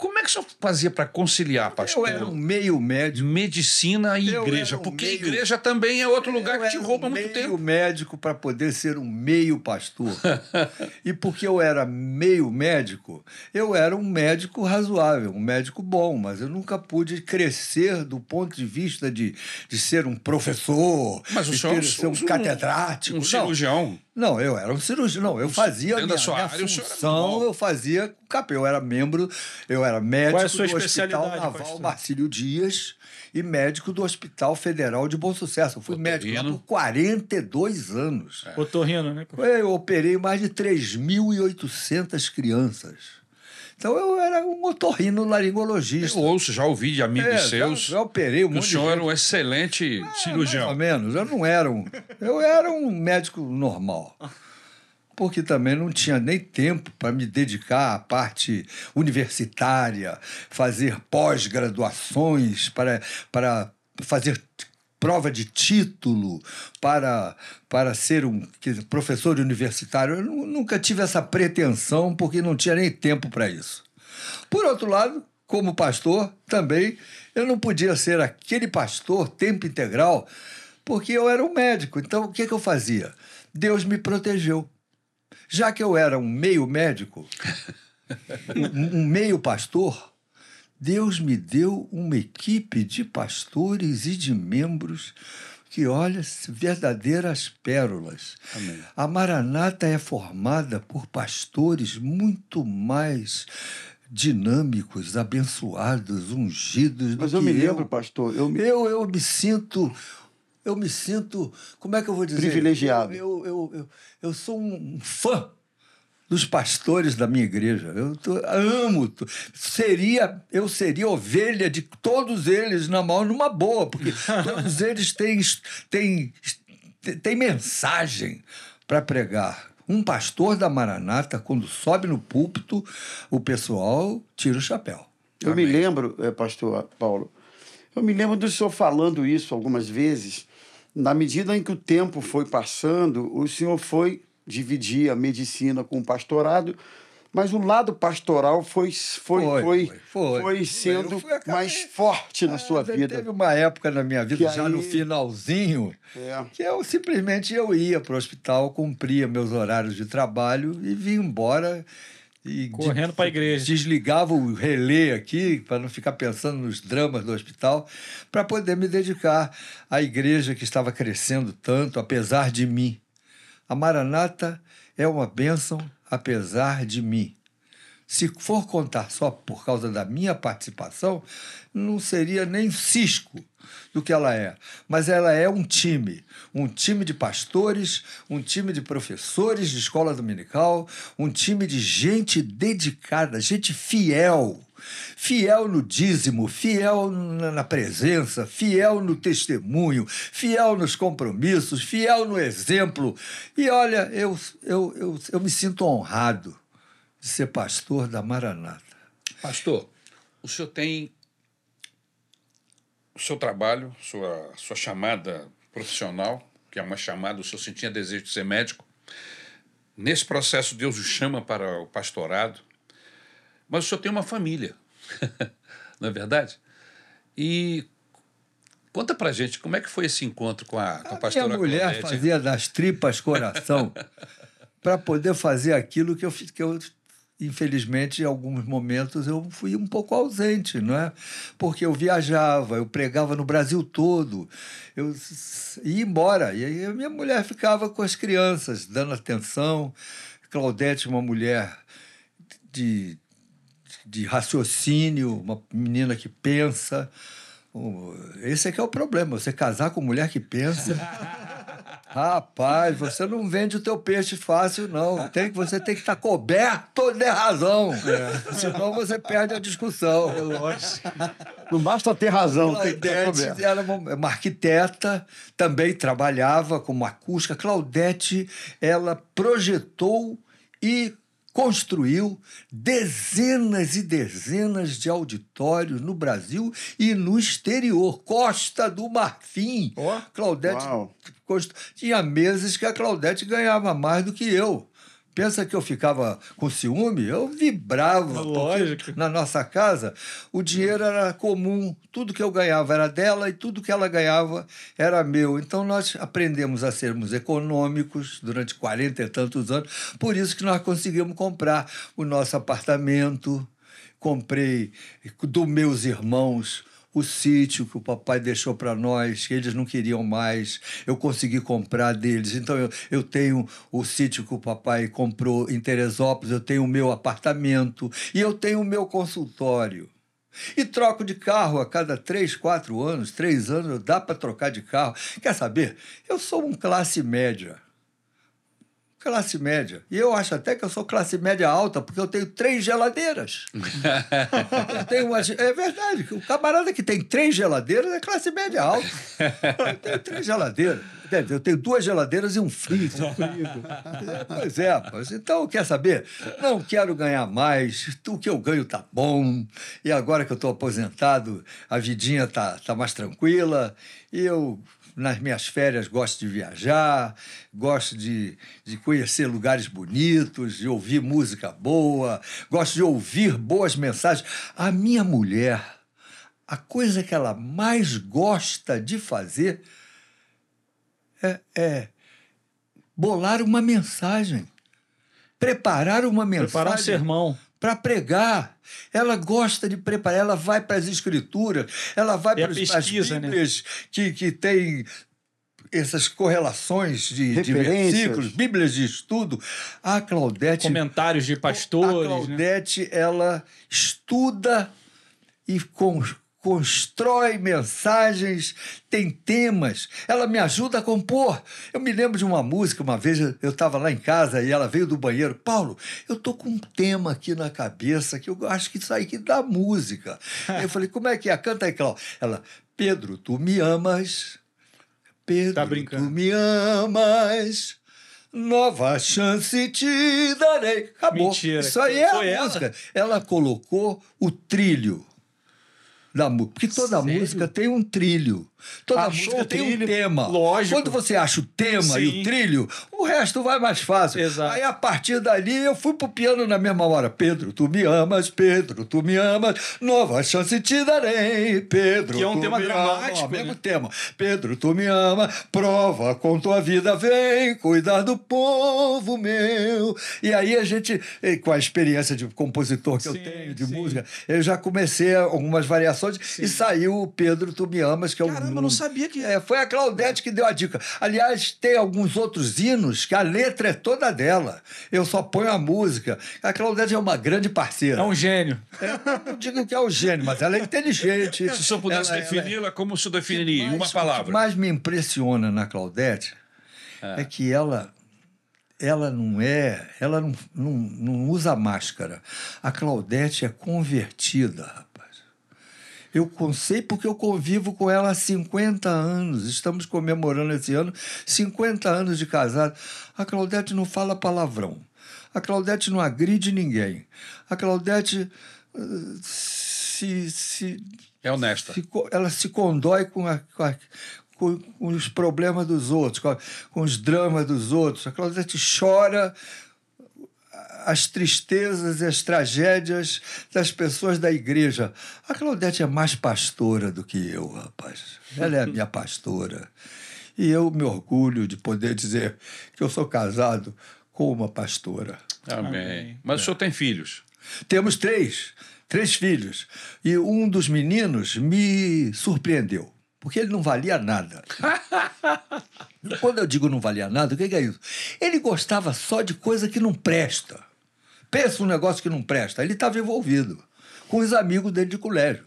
Como é que o senhor fazia para conciliar, pastor? Eu era um meio médico. Medicina e Eu igreja. um Porque meio- igreja também é outro lugar Eu que te rouba um muito meio tempo. médico para poder ser um meio pastor. e porque eu era meio médico, eu era um médico razoável, um médico bom, mas eu nunca pude crescer do ponto de vista de, de ser um professor, Mas o de senhor ter- é ser um um- catedrático. Um Não, cirurgião. Não, eu era um cirurgião. Não, eu fazia dentro minha, da sua minha área, função, eu fazia com capê. Eu era membro, eu era médico Qual é a sua do Hospital especialidade, Naval pastor? Marcílio Dias e médico do Hospital Federal de Bom Sucesso. Eu fui médico lá Otorrino. por 42 anos. Otorrino, né? Eu operei mais de 3.800 crianças. Então eu era um otorrino laringologista. Eu ouço, já ouvi de amigos É, seus já, já operei um o senhor era um excelente Mais ou cirurgião. menos. Eu não era um. Eu era um médico normal. Porque também não tinha nem tempo para me dedicar à parte universitária, fazer pós-graduações, para, para fazer prova de título, para, para ser um dizer, professor universitário. Eu nu- nunca tive essa pretensão, porque não tinha nem tempo para isso. Por outro lado, como pastor, também eu não podia ser aquele pastor tempo integral, porque eu era um médico. Então, o que, que eu fazia? Deus me protegeu. Já que eu era um meio médico, um meio pastor, Deus me deu uma equipe de pastores e de membros que, olha, verdadeiras pérolas. Amém. A Maranata é formada por pastores muito mais dinâmicos, abençoados, ungidos. Mas do eu que me lembro, pastor, eu me, eu, eu me sinto. Eu me sinto. Como é que eu vou dizer? Privilegiado. Eu, eu, eu, eu sou um fã dos pastores da minha igreja. Eu tô- amo. tô- Seria, eu seria ovelha de todos eles na mão numa boa, porque todos eles têm, têm, têm mensagem para pregar. Um pastor da Maranata, quando sobe no púlpito, o pessoal tira o chapéu. eu me lembro, eh, pastor Paulo, eu me lembro do senhor falando isso algumas vezes. Na medida em que o tempo foi passando, o senhor foi dividir a medicina com o pastorado, mas o lado pastoral foi, foi, Foi, foi, foi, foi. sendo mais forte na sua Ah, vida. Teve uma época na minha vida, Que já aí- no finalzinho, É. que eu simplesmente eu ia para o hospital, cumpria meus horários de trabalho e vinha embora. E Correndo pra igreja. Desligava o relé aqui, para não ficar pensando nos dramas do hospital, para poder me dedicar à igreja que estava crescendo tanto, apesar de mim. A Maranata é uma bênção, apesar de mim. Se for contar só por causa da minha participação, não seria nem cisco do que ela é. Mas ela é um time. Um time de pastores, um time de professores de escola dominical, um time de gente dedicada, gente fiel. Fiel no dízimo, fiel na presença, fiel no testemunho, fiel nos compromissos, fiel no exemplo. E olha, eu, eu, eu, eu me sinto honrado de ser pastor da Maranata. Pastor, o senhor tem o seu trabalho, sua, sua chamada profissional, que é uma chamada, o senhor sentia desejo de ser médico. Nesse processo, Deus o chama para o pastorado. Mas o senhor tem uma família, não é verdade? E conta pra gente como é que foi esse encontro com a, com a A pastora minha mulher Claudete? fazia das tripas coração para poder fazer aquilo que eu que eu infelizmente em alguns momentos eu fui um pouco ausente, não é? Porque eu viajava, eu pregava no Brasil todo, eu ia embora e aí a minha mulher ficava com as crianças dando atenção. Claudete, uma mulher de de raciocínio, uma menina que pensa. Esse é que é o problema, você casar com mulher que pensa. Rapaz, você não vende o teu peixe fácil, não. Tem, que- você tem que estar coberto de razão. Senão você perde a discussão. Não basta ter razão, tem que ter Claudete coberto. era uma, uma arquiteta, também trabalhava como acústica. Claudete, ela projetou e construiu dezenas e dezenas de auditórios no Brasil e no exterior. Costa do Marfim. Ó. Claudete Uau. Constru- tinha meses que a Claudete ganhava mais do que eu. Pensa que eu ficava com ciúme? Eu vibrava. Lógico. Na nossa casa, o dinheiro era comum. Tudo que eu ganhava era dela e tudo que ela ganhava era meu. Então nós aprendemos a sermos econômicos durante 40 e tantos anos. Por isso que nós conseguimos comprar o nosso apartamento. Comprei dos meus irmãos o sítio que o papai deixou para nós, que eles não queriam mais, eu consegui comprar deles. Então eu, eu tenho o sítio que o papai comprou em Teresópolis, eu tenho o meu apartamento e eu tenho o meu consultório. E troco de carro a cada três, quatro anos, três anos, dá para trocar de carro. Quer saber? Eu sou um classe média. Classe média. E eu acho até que eu sou classe média alta, porque eu tenho três geladeiras. Eu tenho uma é verdade, o camarada que tem três geladeiras é classe média alta. Eu tenho três geladeiras. Eu tenho duas geladeiras e um freezer. É, Pois é, mas então quer saber? Não quero ganhar mais, o que eu ganho tá bom. E agora que eu estou aposentado, a vidinha tá, tá mais tranquila. E eu, nas minhas férias, gosto de viajar, gosto de, de conhecer lugares bonitos, de ouvir música boa, gosto de ouvir boas mensagens. A minha mulher, a coisa que ela mais gosta de fazer é, é bolar uma mensagem. preparar uma mensagem. Preparar um sermão. Para pregar. Ela gosta de preparar, ela vai para as escrituras, ela vai a para as pesquisa, né? Bíblias que, que tem essas correlações de, de versículos, Bíblias de estudo. A Claudete Comentários de a pastores. né? Claudete, ela estuda e con- constrói mensagens, tem temas. Ela me ajuda a compor. Eu me lembro de uma música, uma vez eu estava lá em casa e ela veio do banheiro. Paulo, eu tô com um tema aqui na cabeça que eu acho que isso aí que dá música. eu falei, como é que é? Canta aí, Cláudio. Ela, Pedro, tu me amas. Pedro, Tá brincando. tu me amas. Nova chance te darei. Acabou. Mentira. Isso aí é a ela? música. Ela colocou o trilho da música. Porque toda Sério? música tem um trilho. Toda Achou música tem um trilho? tema. Lógico. Quando você acha o tema e Sim. o trilho, o resto vai mais fácil. Exato. Aí a partir dali eu fui pro piano na mesma hora. Pedro, tu me amas, Pedro, tu me amas, nova chance te darei, Pedro. Que é um tu tema me dramático, ama. Mesmo né? tema. Pedro, tu me ama, prova com tua vida, vem cuidar do povo meu. E aí a gente, com a experiência de compositor que eu Sim, tenho, de sim. música, eu já comecei algumas variações e saiu o Pedro, tu me amas, que é um. Caramba, eu não sabia que- É, foi a Claudete que deu a dica. Aliás, tem alguns outros hinos que a letra é toda dela. Eu só ponho a música. A Claudete é uma grande parceira. É um gênio. Eu digo que é o gênio, mas ela é inteligente. Se o senhor pudesse ela- defini-la, como o senhor definiria? Em uma palavra. O que mais me impressiona na Claudete é, que ela ela não é, ela não, não, não usa máscara. A Claudete é convertida, rapaz. Eu sei porque eu convivo com ela há 50 anos. Estamos comemorando esse ano 50 anos de casado. A Claudete não fala palavrão. A Claudete não agride ninguém. A Claudete eh, se, se É honesta. se ela se condói com, a- com a- com- os problemas dos outros, com os dramas dos outros. A Claudete chora as tristezas e as tragédias das pessoas da igreja. A Claudete é mais pastora do que eu, rapaz. Ela é a minha pastora. E eu me orgulho de poder dizer que eu sou casado com uma pastora. Amém. Mas o senhor tem filhos. Temos três, três filhos. E um dos meninos me surpreendeu, porque ele não valia nada. Quando eu digo não valia nada, o que que é isso? Ele gostava só de coisa que não presta. Pensa um negócio que não presta. Ele estava envolvido com os amigos dele de colégio.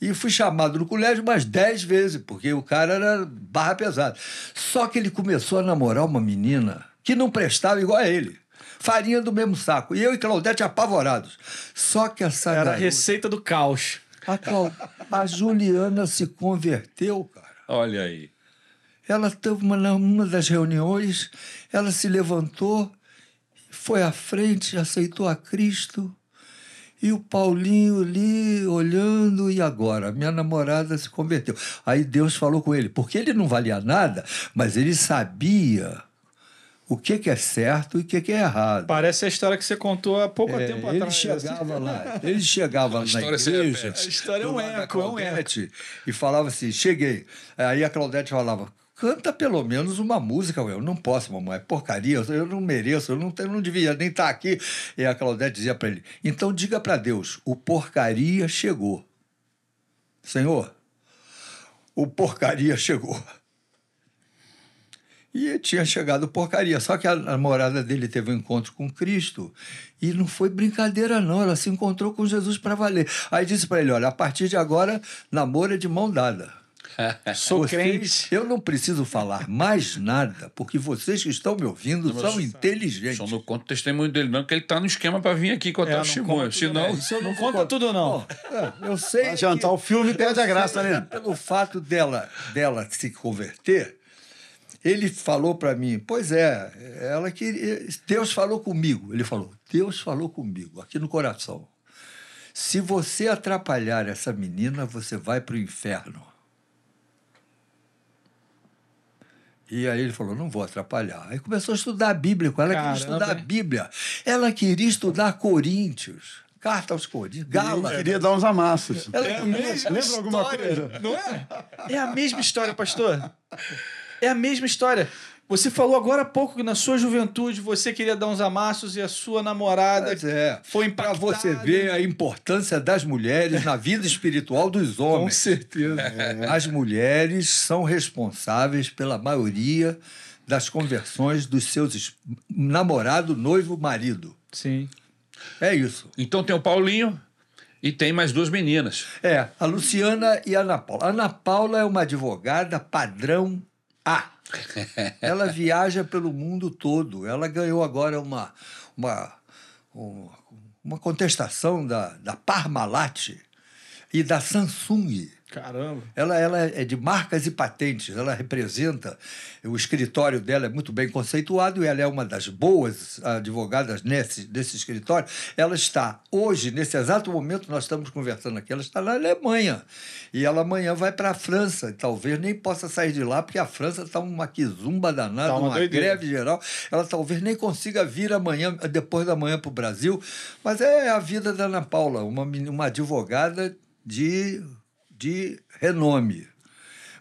E fui chamado no colégio umas dez vezes, porque o cara era barra pesada. Só que ele começou a namorar uma menina que não prestava igual a ele. Farinha do mesmo saco. E eu e Claudete apavorados. Só que essa Era a garota- receita do caos. a, Clau- a Juliana se converteu, cara. Olha aí. Ela teve uma, numa das reuniões, ela se levantou, foi à frente, aceitou a Cristo. E o Paulinho ali olhando, e agora? Minha namorada se converteu. Aí Deus falou com ele, porque ele não valia nada, mas ele sabia o que, que é certo e o que, que é errado. Parece a história que você contou há pouco É, tempo ele atrás. chegava lá, ele chegava na história se igreja. repete. A história é um eco, é um Claudete, E falava assim: cheguei. Aí a Claudete falava: canta pelo menos uma música. Eu não posso, mamãe, é porcaria, eu não mereço, eu não, eu não devia nem estar aqui. E a Claudete dizia para ele: então diga para Deus: o porcaria chegou. Senhor, o porcaria chegou. E tinha chegado porcaria. Só que a namorada dele teve um encontro com Cristo e não foi brincadeira, não. Ela se encontrou com Jesus para valer. Aí disse para ele: Olha, a partir de agora, namoro é de mão dada. Sou crente. Eu não preciso falar mais nada, porque vocês que estão me ouvindo Mas são inteligentes. Só não conta o testemunho dele, não, que ele tá no esquema para vir aqui contar É, o não testemunho. Senão. não. Isso eu Não conta tudo, não. É, eu sei. Vai jantar que- o filme perde a graça, né? Pelo fato dela, dela se converter, ele falou para mim: Pois é, ela queria. Deus falou comigo. Ele falou: Deus falou comigo, aqui no coração. Se você atrapalhar essa menina, você vai para o inferno. E aí ele falou: não vou atrapalhar. Aí começou a estudar a Bíblia com ela, ela queria Caramba, estudar a? Bíblia. Ela queria estudar Coríntios, carta aos Coríntios, Gala. Queria dar uns amassos. Ela É a mesma Lembra alguma coisa? Não é? É a mesma história, pastor. É a mesma história. Você falou agora há pouco que na sua juventude você queria dar uns amassos e a sua namorada é. foi Para impactada. você ver a importância das mulheres na vida espiritual dos Com homens. certeza. As mulheres são responsáveis pela maioria das conversões dos seus es- namorado, noivo, marido. Sim. É isso. Então tem o Paulinho e tem mais duas meninas. É, a Luciana e a Ana Paula. A Ana Paula é uma advogada padrão A. Ela viaja pelo mundo todo. Ela ganhou agora uma, uma, um- uma contestação da, da Parmalat e da Samsung. Caramba. Ela, ela é de marcas e patentes, ela representa, o escritório dela é muito bem conceituado e ela é uma das boas advogadas nesse, desse escritório. Ela está, hoje, nesse exato momento, nós estamos conversando aqui, ela está na Alemanha. E ela amanhã vai para a França. Talvez nem possa sair de lá, porque a França está uma quizumba danada, Tá uma uma, greve geral. Ela talvez nem consiga vir amanhã, depois da manhã para o Brasil. Mas é a vida da Ana Paula, uma, uma advogada de, de renome.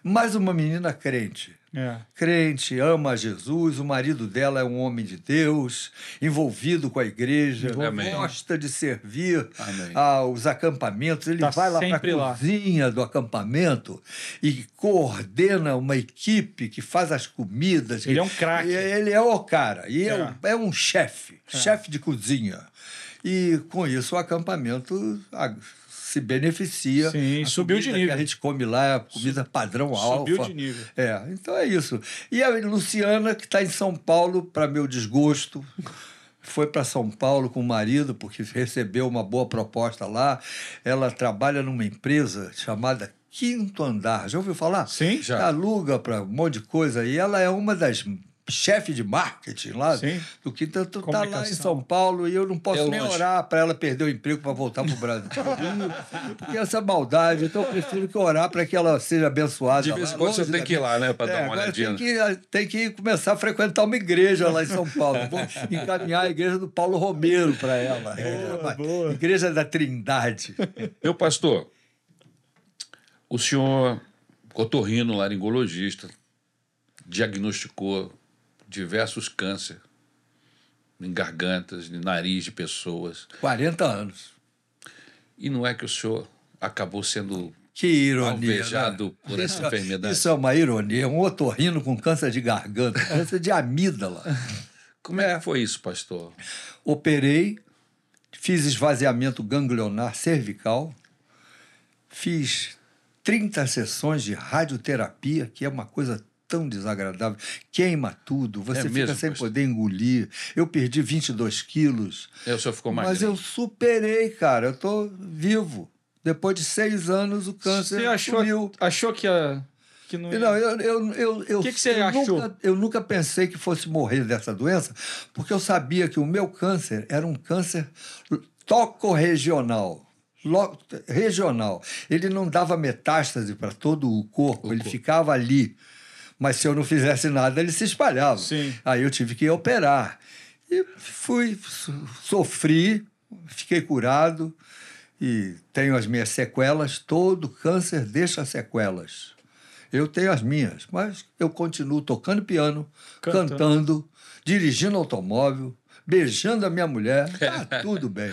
Mas uma menina crente. É. Crente, ama Jesus, o marido dela é um homem de Deus, envolvido com a igreja, Amém. gosta de servir Amém. aos acampamentos. Ele Tá vai lá para a cozinha do acampamento e coordena uma equipe que faz as comidas. Ele é um craque. Ele é o cara. E é, É. um- é um chefe, chefe de cozinha. E com isso o acampamento se beneficia. Sim, subiu de nível. Que a gente come lá a comida padrão Subiu alfa. de nível. É, então é isso. E a Luciana, que está em São Paulo, para meu desgosto, foi para São Paulo com o marido, porque recebeu uma boa proposta lá. Ela trabalha numa empresa chamada Quinto Andar. Já ouviu falar? Sim. Já. Aluga para um monte de coisa. E ela é uma das chefes de marketing lá Sim. do Quinto Andar. Está lá em. São Paulo e eu não posso É nem longe. orar para ela perder o emprego para voltar para o Brasil. porque essa maldade, então eu prefiro que orar para que ela seja abençoada. De vez em quando você tem que ir lá, né, para é, dar uma olhadinha. Tem que, tem que começar a frequentar uma igreja lá em São Paulo. Vou encaminhar a igreja do Paulo Romero para ela. Igreja- Igreja da Trindade. Meu pastor, o senhor, cotorrino, laringologista, diagnosticou diversos câncer em gargantas, em nariz de pessoas. 40 anos. E não é que o senhor acabou sendo Que ironia. alvejado né? por essa Isso- enfermidade? Isso é uma ironia. Um otorrino com câncer de garganta, câncer de amígdala. Como é que foi isso, pastor? Operei, fiz esvaziamento ganglionar cervical, fiz 30 sessões de radioterapia, que é uma coisa tão desagradável, queima tudo, você É fica mesmo, sem poder engolir. Eu perdi 22 quilos, É, o senhor ficou mais mas eu superei, cara, eu tô vivo. Depois de seis anos, o câncer Você achou, sumiu. achou que, a, que não ia... Não, eu, eu, eu, eu, Que que você eu achou? Nunca, eu nunca pensei que fosse morrer dessa doença, porque eu sabia que o meu câncer era um câncer tocorregional. lo- Regional. Ele não dava metástase para todo o corpo, ele ficava ali. Mas se eu não fizesse nada, ele se espalhava. Sim. Aí eu tive que operar. E fui, so- sofri, fiquei curado e tenho as minhas sequelas. Todo câncer deixa sequelas. Eu tenho as minhas, mas eu continuo tocando piano, Cantando. cantando, dirigindo automóvel, beijando a minha mulher. Tá tudo bem.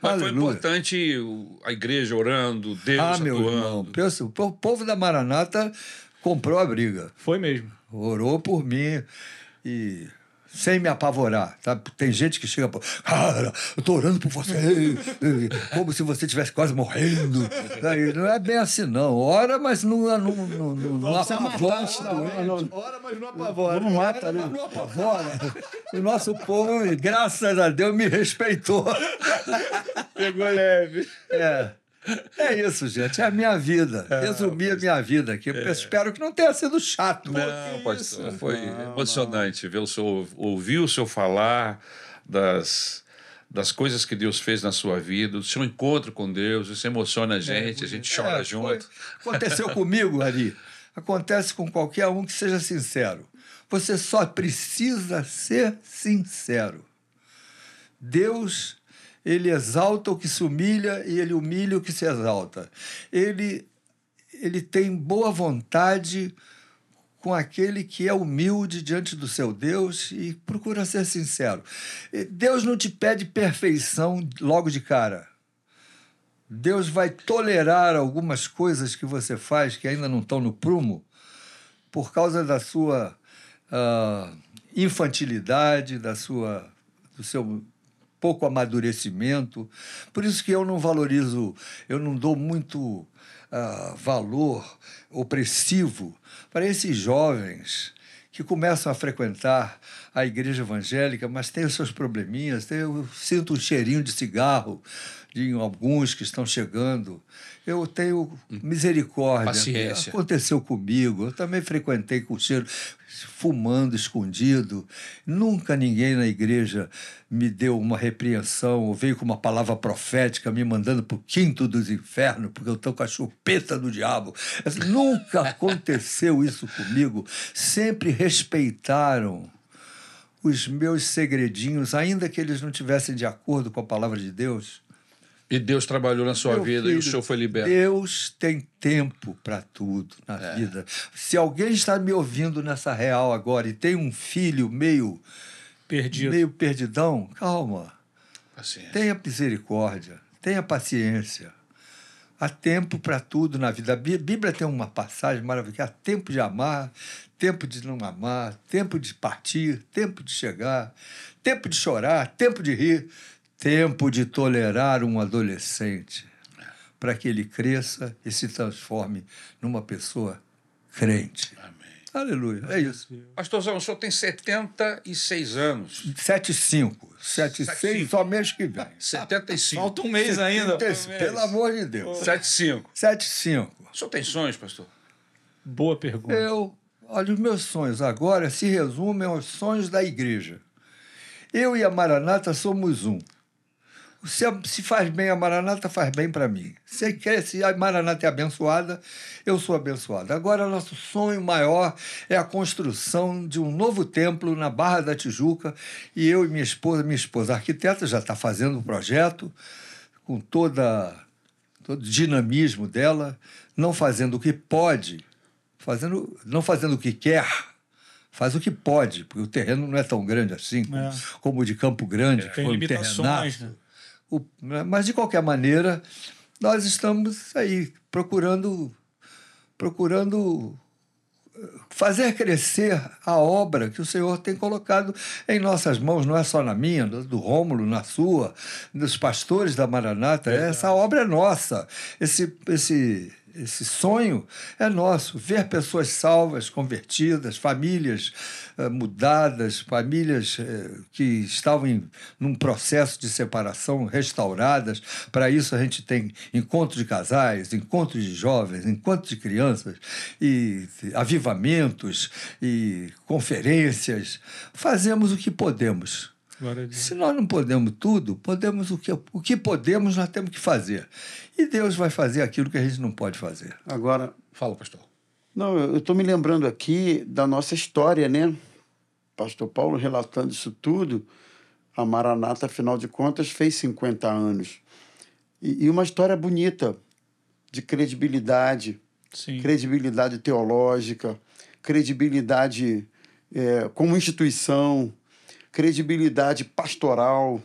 Mas foi Aleluia. importante o- a igreja orando, Deus Ah, meu atuando. irmão, pensa, o povo da Maranata comprou a briga. Foi mesmo. orou por mim e sem me apavorar, tá? Tem gente que chega, cara, eu tô orando por você, como se você estivesse quase morrendo. Aí, não é bem assim, não. Ora, mas não, não, não, não, não apavora. Ora, mas não apavora. Não mata, né? Não apavora. O nosso povo, graças a Deus, me respeitou. Pegou leve. É. É isso, gente. É a minha vida. Resumi a minha vida aqui. Eu espero que não tenha sido chato. Não, pastor, foi emocionante ver o senhor, ouvir o senhor falar das, das coisas que Deus fez na sua vida, do seu encontro com Deus, isso emociona a gente, a gente chora É, junto. foi. Aconteceu comigo, Ari. Acontece com qualquer um que seja sincero. Você só precisa ser sincero. Deus, ele exalta o que se humilha e ele humilha o que se exalta. Ele, ele tem boa vontade com aquele que é humilde diante do seu Deus e procura ser sincero. Deus não te pede perfeição logo de cara. Deus vai tolerar algumas coisas que você faz que ainda não estão no prumo por causa da sua ah, infantilidade, da sua, do seu pouco amadurecimento. Por isso que eu não valorizo, eu não dou muito ah, valor opressivo para esses jovens que começam a frequentar a igreja evangélica, mas têm os seus probleminhas. Tem- Eu sinto um cheirinho de cigarro de alguns que estão chegando. Eu tenho misericórdia. Paciência. Aconteceu comigo. Eu também frequentei com cheiro, fumando escondido. Nunca ninguém na igreja me deu uma repreensão ou veio com uma palavra profética me mandando para o quinto dos infernos, porque eu estou com a chupeta do diabo. Nunca aconteceu isso comigo. Sempre respeitaram os meus segredinhos, ainda que eles não tivessem de acordo com a palavra de Deus. E Deus trabalhou na sua Meu vida e o filho, senhor foi liberto. Deus tem tempo para tudo na É. vida. Se alguém está me ouvindo nessa real agora e tem um filho meio, Perdido. meio perdidão, calma. Paciência. Tenha misericórdia, tenha paciência. Há tempo para tudo na vida. A Bí- Bíblia tem uma passagem maravilhosa: há tempo de amar, tempo de não amar, tempo de partir, tempo de chegar, tempo de chorar, tempo de rir, tempo de tolerar um adolescente para que ele cresça e se transforme numa pessoa crente. Amém. Aleluia. É isso. Pastorzão, o senhor tem 76 anos. 7,5. 7,6 só mês que vem. 75. Falta um mês ainda. Pelo amor de Deus. 75. 7,5. O senhor tem sonhos, pastor? Boa pergunta. Eu, olha, os meus sonhos agora se resumem aos sonhos da igreja. Eu e a Maranata somos um. Se, se faz bem a Maranata, faz bem para mim. Se, quer, se a Maranata é abençoada, eu sou abençoado. Agora, nosso sonho maior é a construção de um novo templo na Barra da Tijuca. E eu e minha esposa, minha esposa arquiteta, já está fazendo o projeto com toda todo o dinamismo dela, não fazendo o que pode, fazendo, não fazendo o que quer, faz o que pode, porque o terreno não é tão grande assim como, É. como o de Campo Grande, que Tem foi um limitações, né? O- mas, de qualquer maneira, nós estamos aí procurando, procurando eh, fazer crescer a obra que o Senhor tem colocado em nossas mãos, não é só na minha, do Rômulo, na sua, dos pastores da Maranata. Essa obra é nossa. Esse, esse, esse sonho é nosso. Ver pessoas salvas, convertidas, famílias eh, mudadas, famílias eh, que estavam em num processo de separação restauradas. Para isso, a gente tem encontros de casais, encontros de jovens, encontros de crianças, e avivamentos, e conferências. Fazemos o que podemos. Se nós não podemos tudo, podemos o que, o que podemos, nós temos que fazer. E Deus vai fazer aquilo que a gente não pode fazer. Agora, Fala, pastor. não, eu estou me lembrando aqui da nossa história, né? Pastor Paulo relatando isso tudo. A Maranata, afinal de contas, fez 50 anos. E, e uma história bonita, de credibilidade, Sim. credibilidade teológica, credibilidade eh, como instituição, credibilidade pastoral.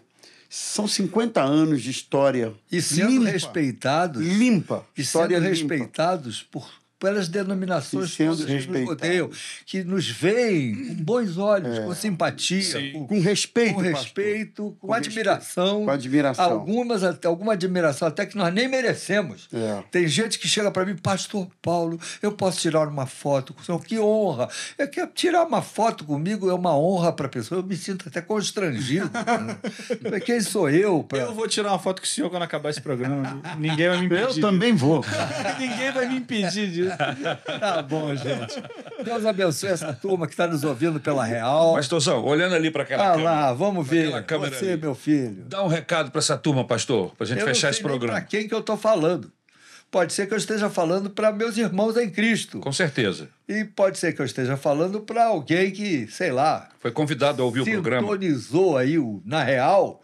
São 50 anos de história E sendo limpa, respeitados, limpa, e história sendo limpa. respeitados por pelas denominações sendo que nos rodeiam, que nos veem com bons olhos, com simpatia, Sim. com, Com respeito, com respeito, com, Com admiração. Com admiração. Algumas, até- alguma admiração até que nós nem merecemos. É. Tem gente que chega para mim, Pastor Paulo, eu posso tirar uma foto com o senhor? Que honra! É que tirar uma foto comigo é uma honra para a pessoa. Eu me sinto até constrangido. né? Quem sou eu? Pra... Eu vou tirar uma foto com o senhor quando acabar esse programa. Ninguém vai me Eu impedir. também vou. Ninguém vai me impedir disso. Tá bom, gente. Deus abençoe essa turma que está nos ouvindo pela Real. Pastorzão, olhando ali para aquela Ah câmera. lá, vamos ver. Câmera Você, ali. meu filho. Dá um recado para essa turma, pastor, para a gente Eu fechar não esse programa. Para quem que eu estou falando? Pode ser que eu esteja falando para meus irmãos em Cristo. Com certeza. E pode ser que eu esteja falando para alguém que, sei lá, Foi convidado a ouvir o programa. sintonizou aí o Na Real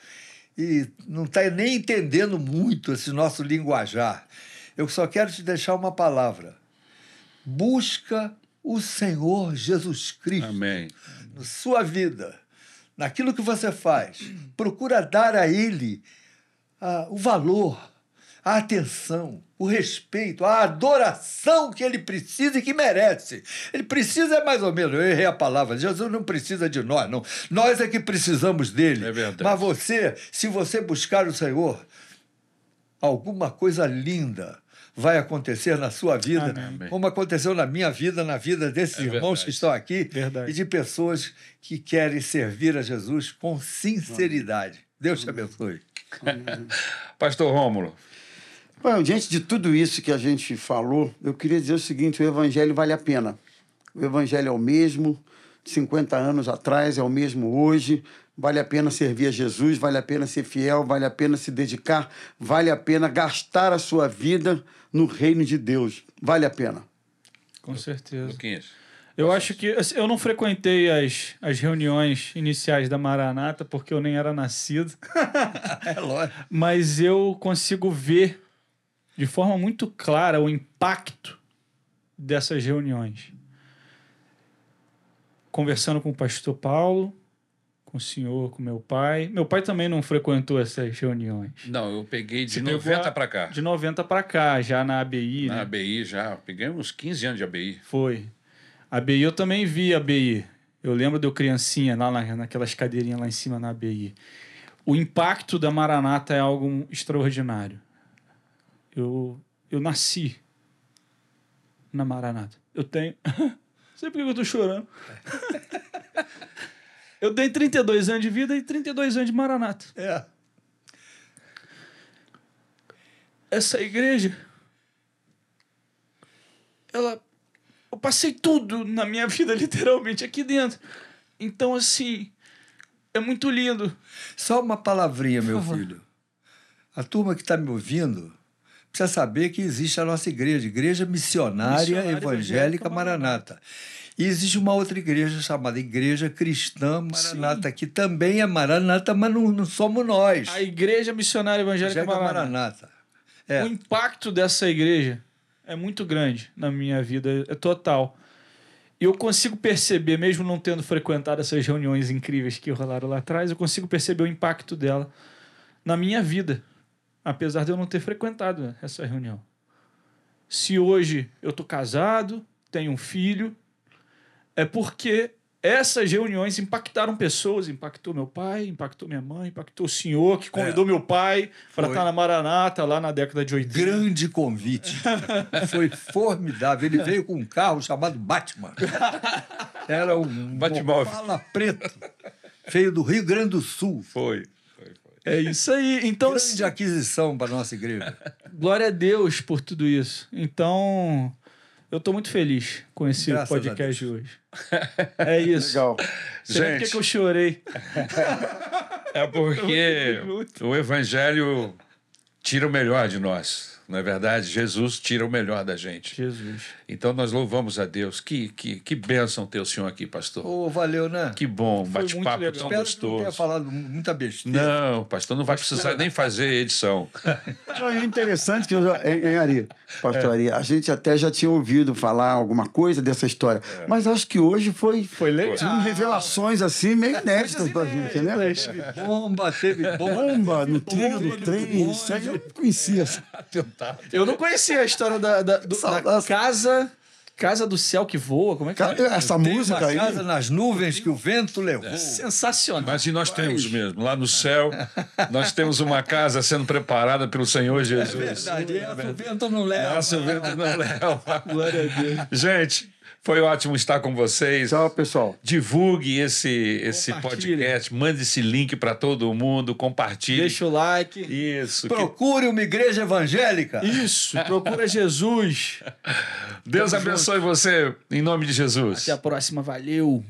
e não está nem entendendo muito esse nosso linguajar. Eu só quero te deixar uma palavra. Busca o Senhor Jesus Cristo Amém. na sua vida, naquilo que você faz, procura dar a Ele ah, o valor, a atenção, o respeito, a adoração que Ele precisa e que merece. Ele precisa, é mais ou menos, eu errei a palavra, Jesus não precisa de nós, não. Nós é que precisamos dele. É verdade. Mas você, se você buscar o Senhor, alguma coisa linda vai acontecer na sua vida, Amém. como aconteceu na minha vida, na vida desses É irmãos verdade. que estão aqui Verdade. e de pessoas que querem servir a Jesus com sinceridade. Deus te abençoe. Pastor Rômulo, Bom, diante de tudo isso que a gente falou, eu queria dizer o seguinte: o evangelho vale a pena. O evangelho é o mesmo, 50 anos atrás, é o mesmo hoje. Vale a pena servir a Jesus, vale a pena ser fiel, vale a pena se dedicar, vale a pena gastar a sua vida no reino de Deus. Vale a pena. Com certeza. Luquinhas. Eu acho que assim, eu não frequentei as, as reuniões iniciais da Maranata porque eu nem era nascido, É lógico. mas eu consigo ver de forma muito clara o impacto dessas reuniões. Conversando com o pastor Paulo, com o senhor, com meu pai. Meu pai também não frequentou essas reuniões. Não, eu peguei de Você pegou 90 a- para cá. De 90 para cá, já na ABI, Na né? ABI já. Peguei uns 15 anos de ABI. Foi. ABI eu também vi a ABI. Eu lembro de eu criancinha lá na, naquelas cadeirinhas lá em cima na ABI. O impacto da Maranata é algo extraordinário. Eu, eu nasci na Maranata. Eu tenho. Não sei por que eu tô chorando. eu tenho 32 anos de vida e 32 anos de Maranata. É. essa igreja ela eu passei tudo na minha vida literalmente aqui dentro então assim é muito lindo Só uma palavrinha, meu filho. A turma que está me ouvindo precisa saber que existe a nossa igreja, Igreja Missionária, Missionária Evangélica Evangélica Maranata. E existe uma outra igreja chamada Igreja Cristã Maranata, que também é Maranata, mas não, não somos nós. a igreja missionária evangélica Evangélica Maranata. Maranata. É. o impacto dessa igreja é muito grande na minha vida é total e eu consigo perceber mesmo não tendo frequentado essas reuniões incríveis que rolaram lá atrás eu consigo perceber o impacto dela na minha vida apesar de eu não ter frequentado essa reunião se hoje eu tô casado tenho um filho é porque essas reuniões impactaram pessoas, impactou meu pai, impactou minha mãe, impactou o senhor que convidou meu pai para estar na Maranata lá na década de 80. Grande convite. Foi formidável. Ele veio com um carro chamado Batman. Era um Batmóvel. fala preto. Veio do Rio Grande do Sul. Foi. foi, foi. É isso aí. Então, Grande aquisição para nossa igreja. glória a Deus por tudo isso. Então, eu tô muito feliz com esse Graças podcast de hoje. É isso. Legal. Você lembra por que Gente. que eu chorei? É porque o Evangelho tira o melhor de nós. Não é verdade? Jesus tira o melhor da gente. Jesus. Então nós louvamos a Deus. Que, que, que bênção ter o senhor aqui, pastor. Ô, valeu, né? Que bom, bate-papo tão. Espero que não tenha gostoso. falado muita besteira. Não, pastor, não vai precisar nem fazer edição. É interessante que eu já, hein, hein, Ari, pastor Ari, a gente até já tinha ouvido falar alguma coisa dessa história, mas acho que hoje foi, Foi legal. tinha revelações assim meio inéditas pra gente, né? Bomba, teve bomba. Bomba no trilho do trem, isso aí eu não conhecia. Eu não conhecia a história da, da, do- da casa, casa do céu que voa. Como é que é? Cara, Essa Tem música uma aí. casa nas nuvens que o vento levou. Sensacional. Mas e nós temos mesmo, lá no céu, nós temos uma casa sendo preparada pelo Senhor Jesus. Verdade, essa o vento não leva. Nossa, o vento não leva. Glória a Deus. Gente, foi ótimo estar com vocês. Tchau, pessoal. Divulgue esse, esse podcast, mande esse link para todo mundo, compartilhe. Deixa o like. Isso. que Procure uma igreja evangélica. Isso, procura Jesus. Deus abençoe você, em nome de Jesus. Até a próxima, valeu.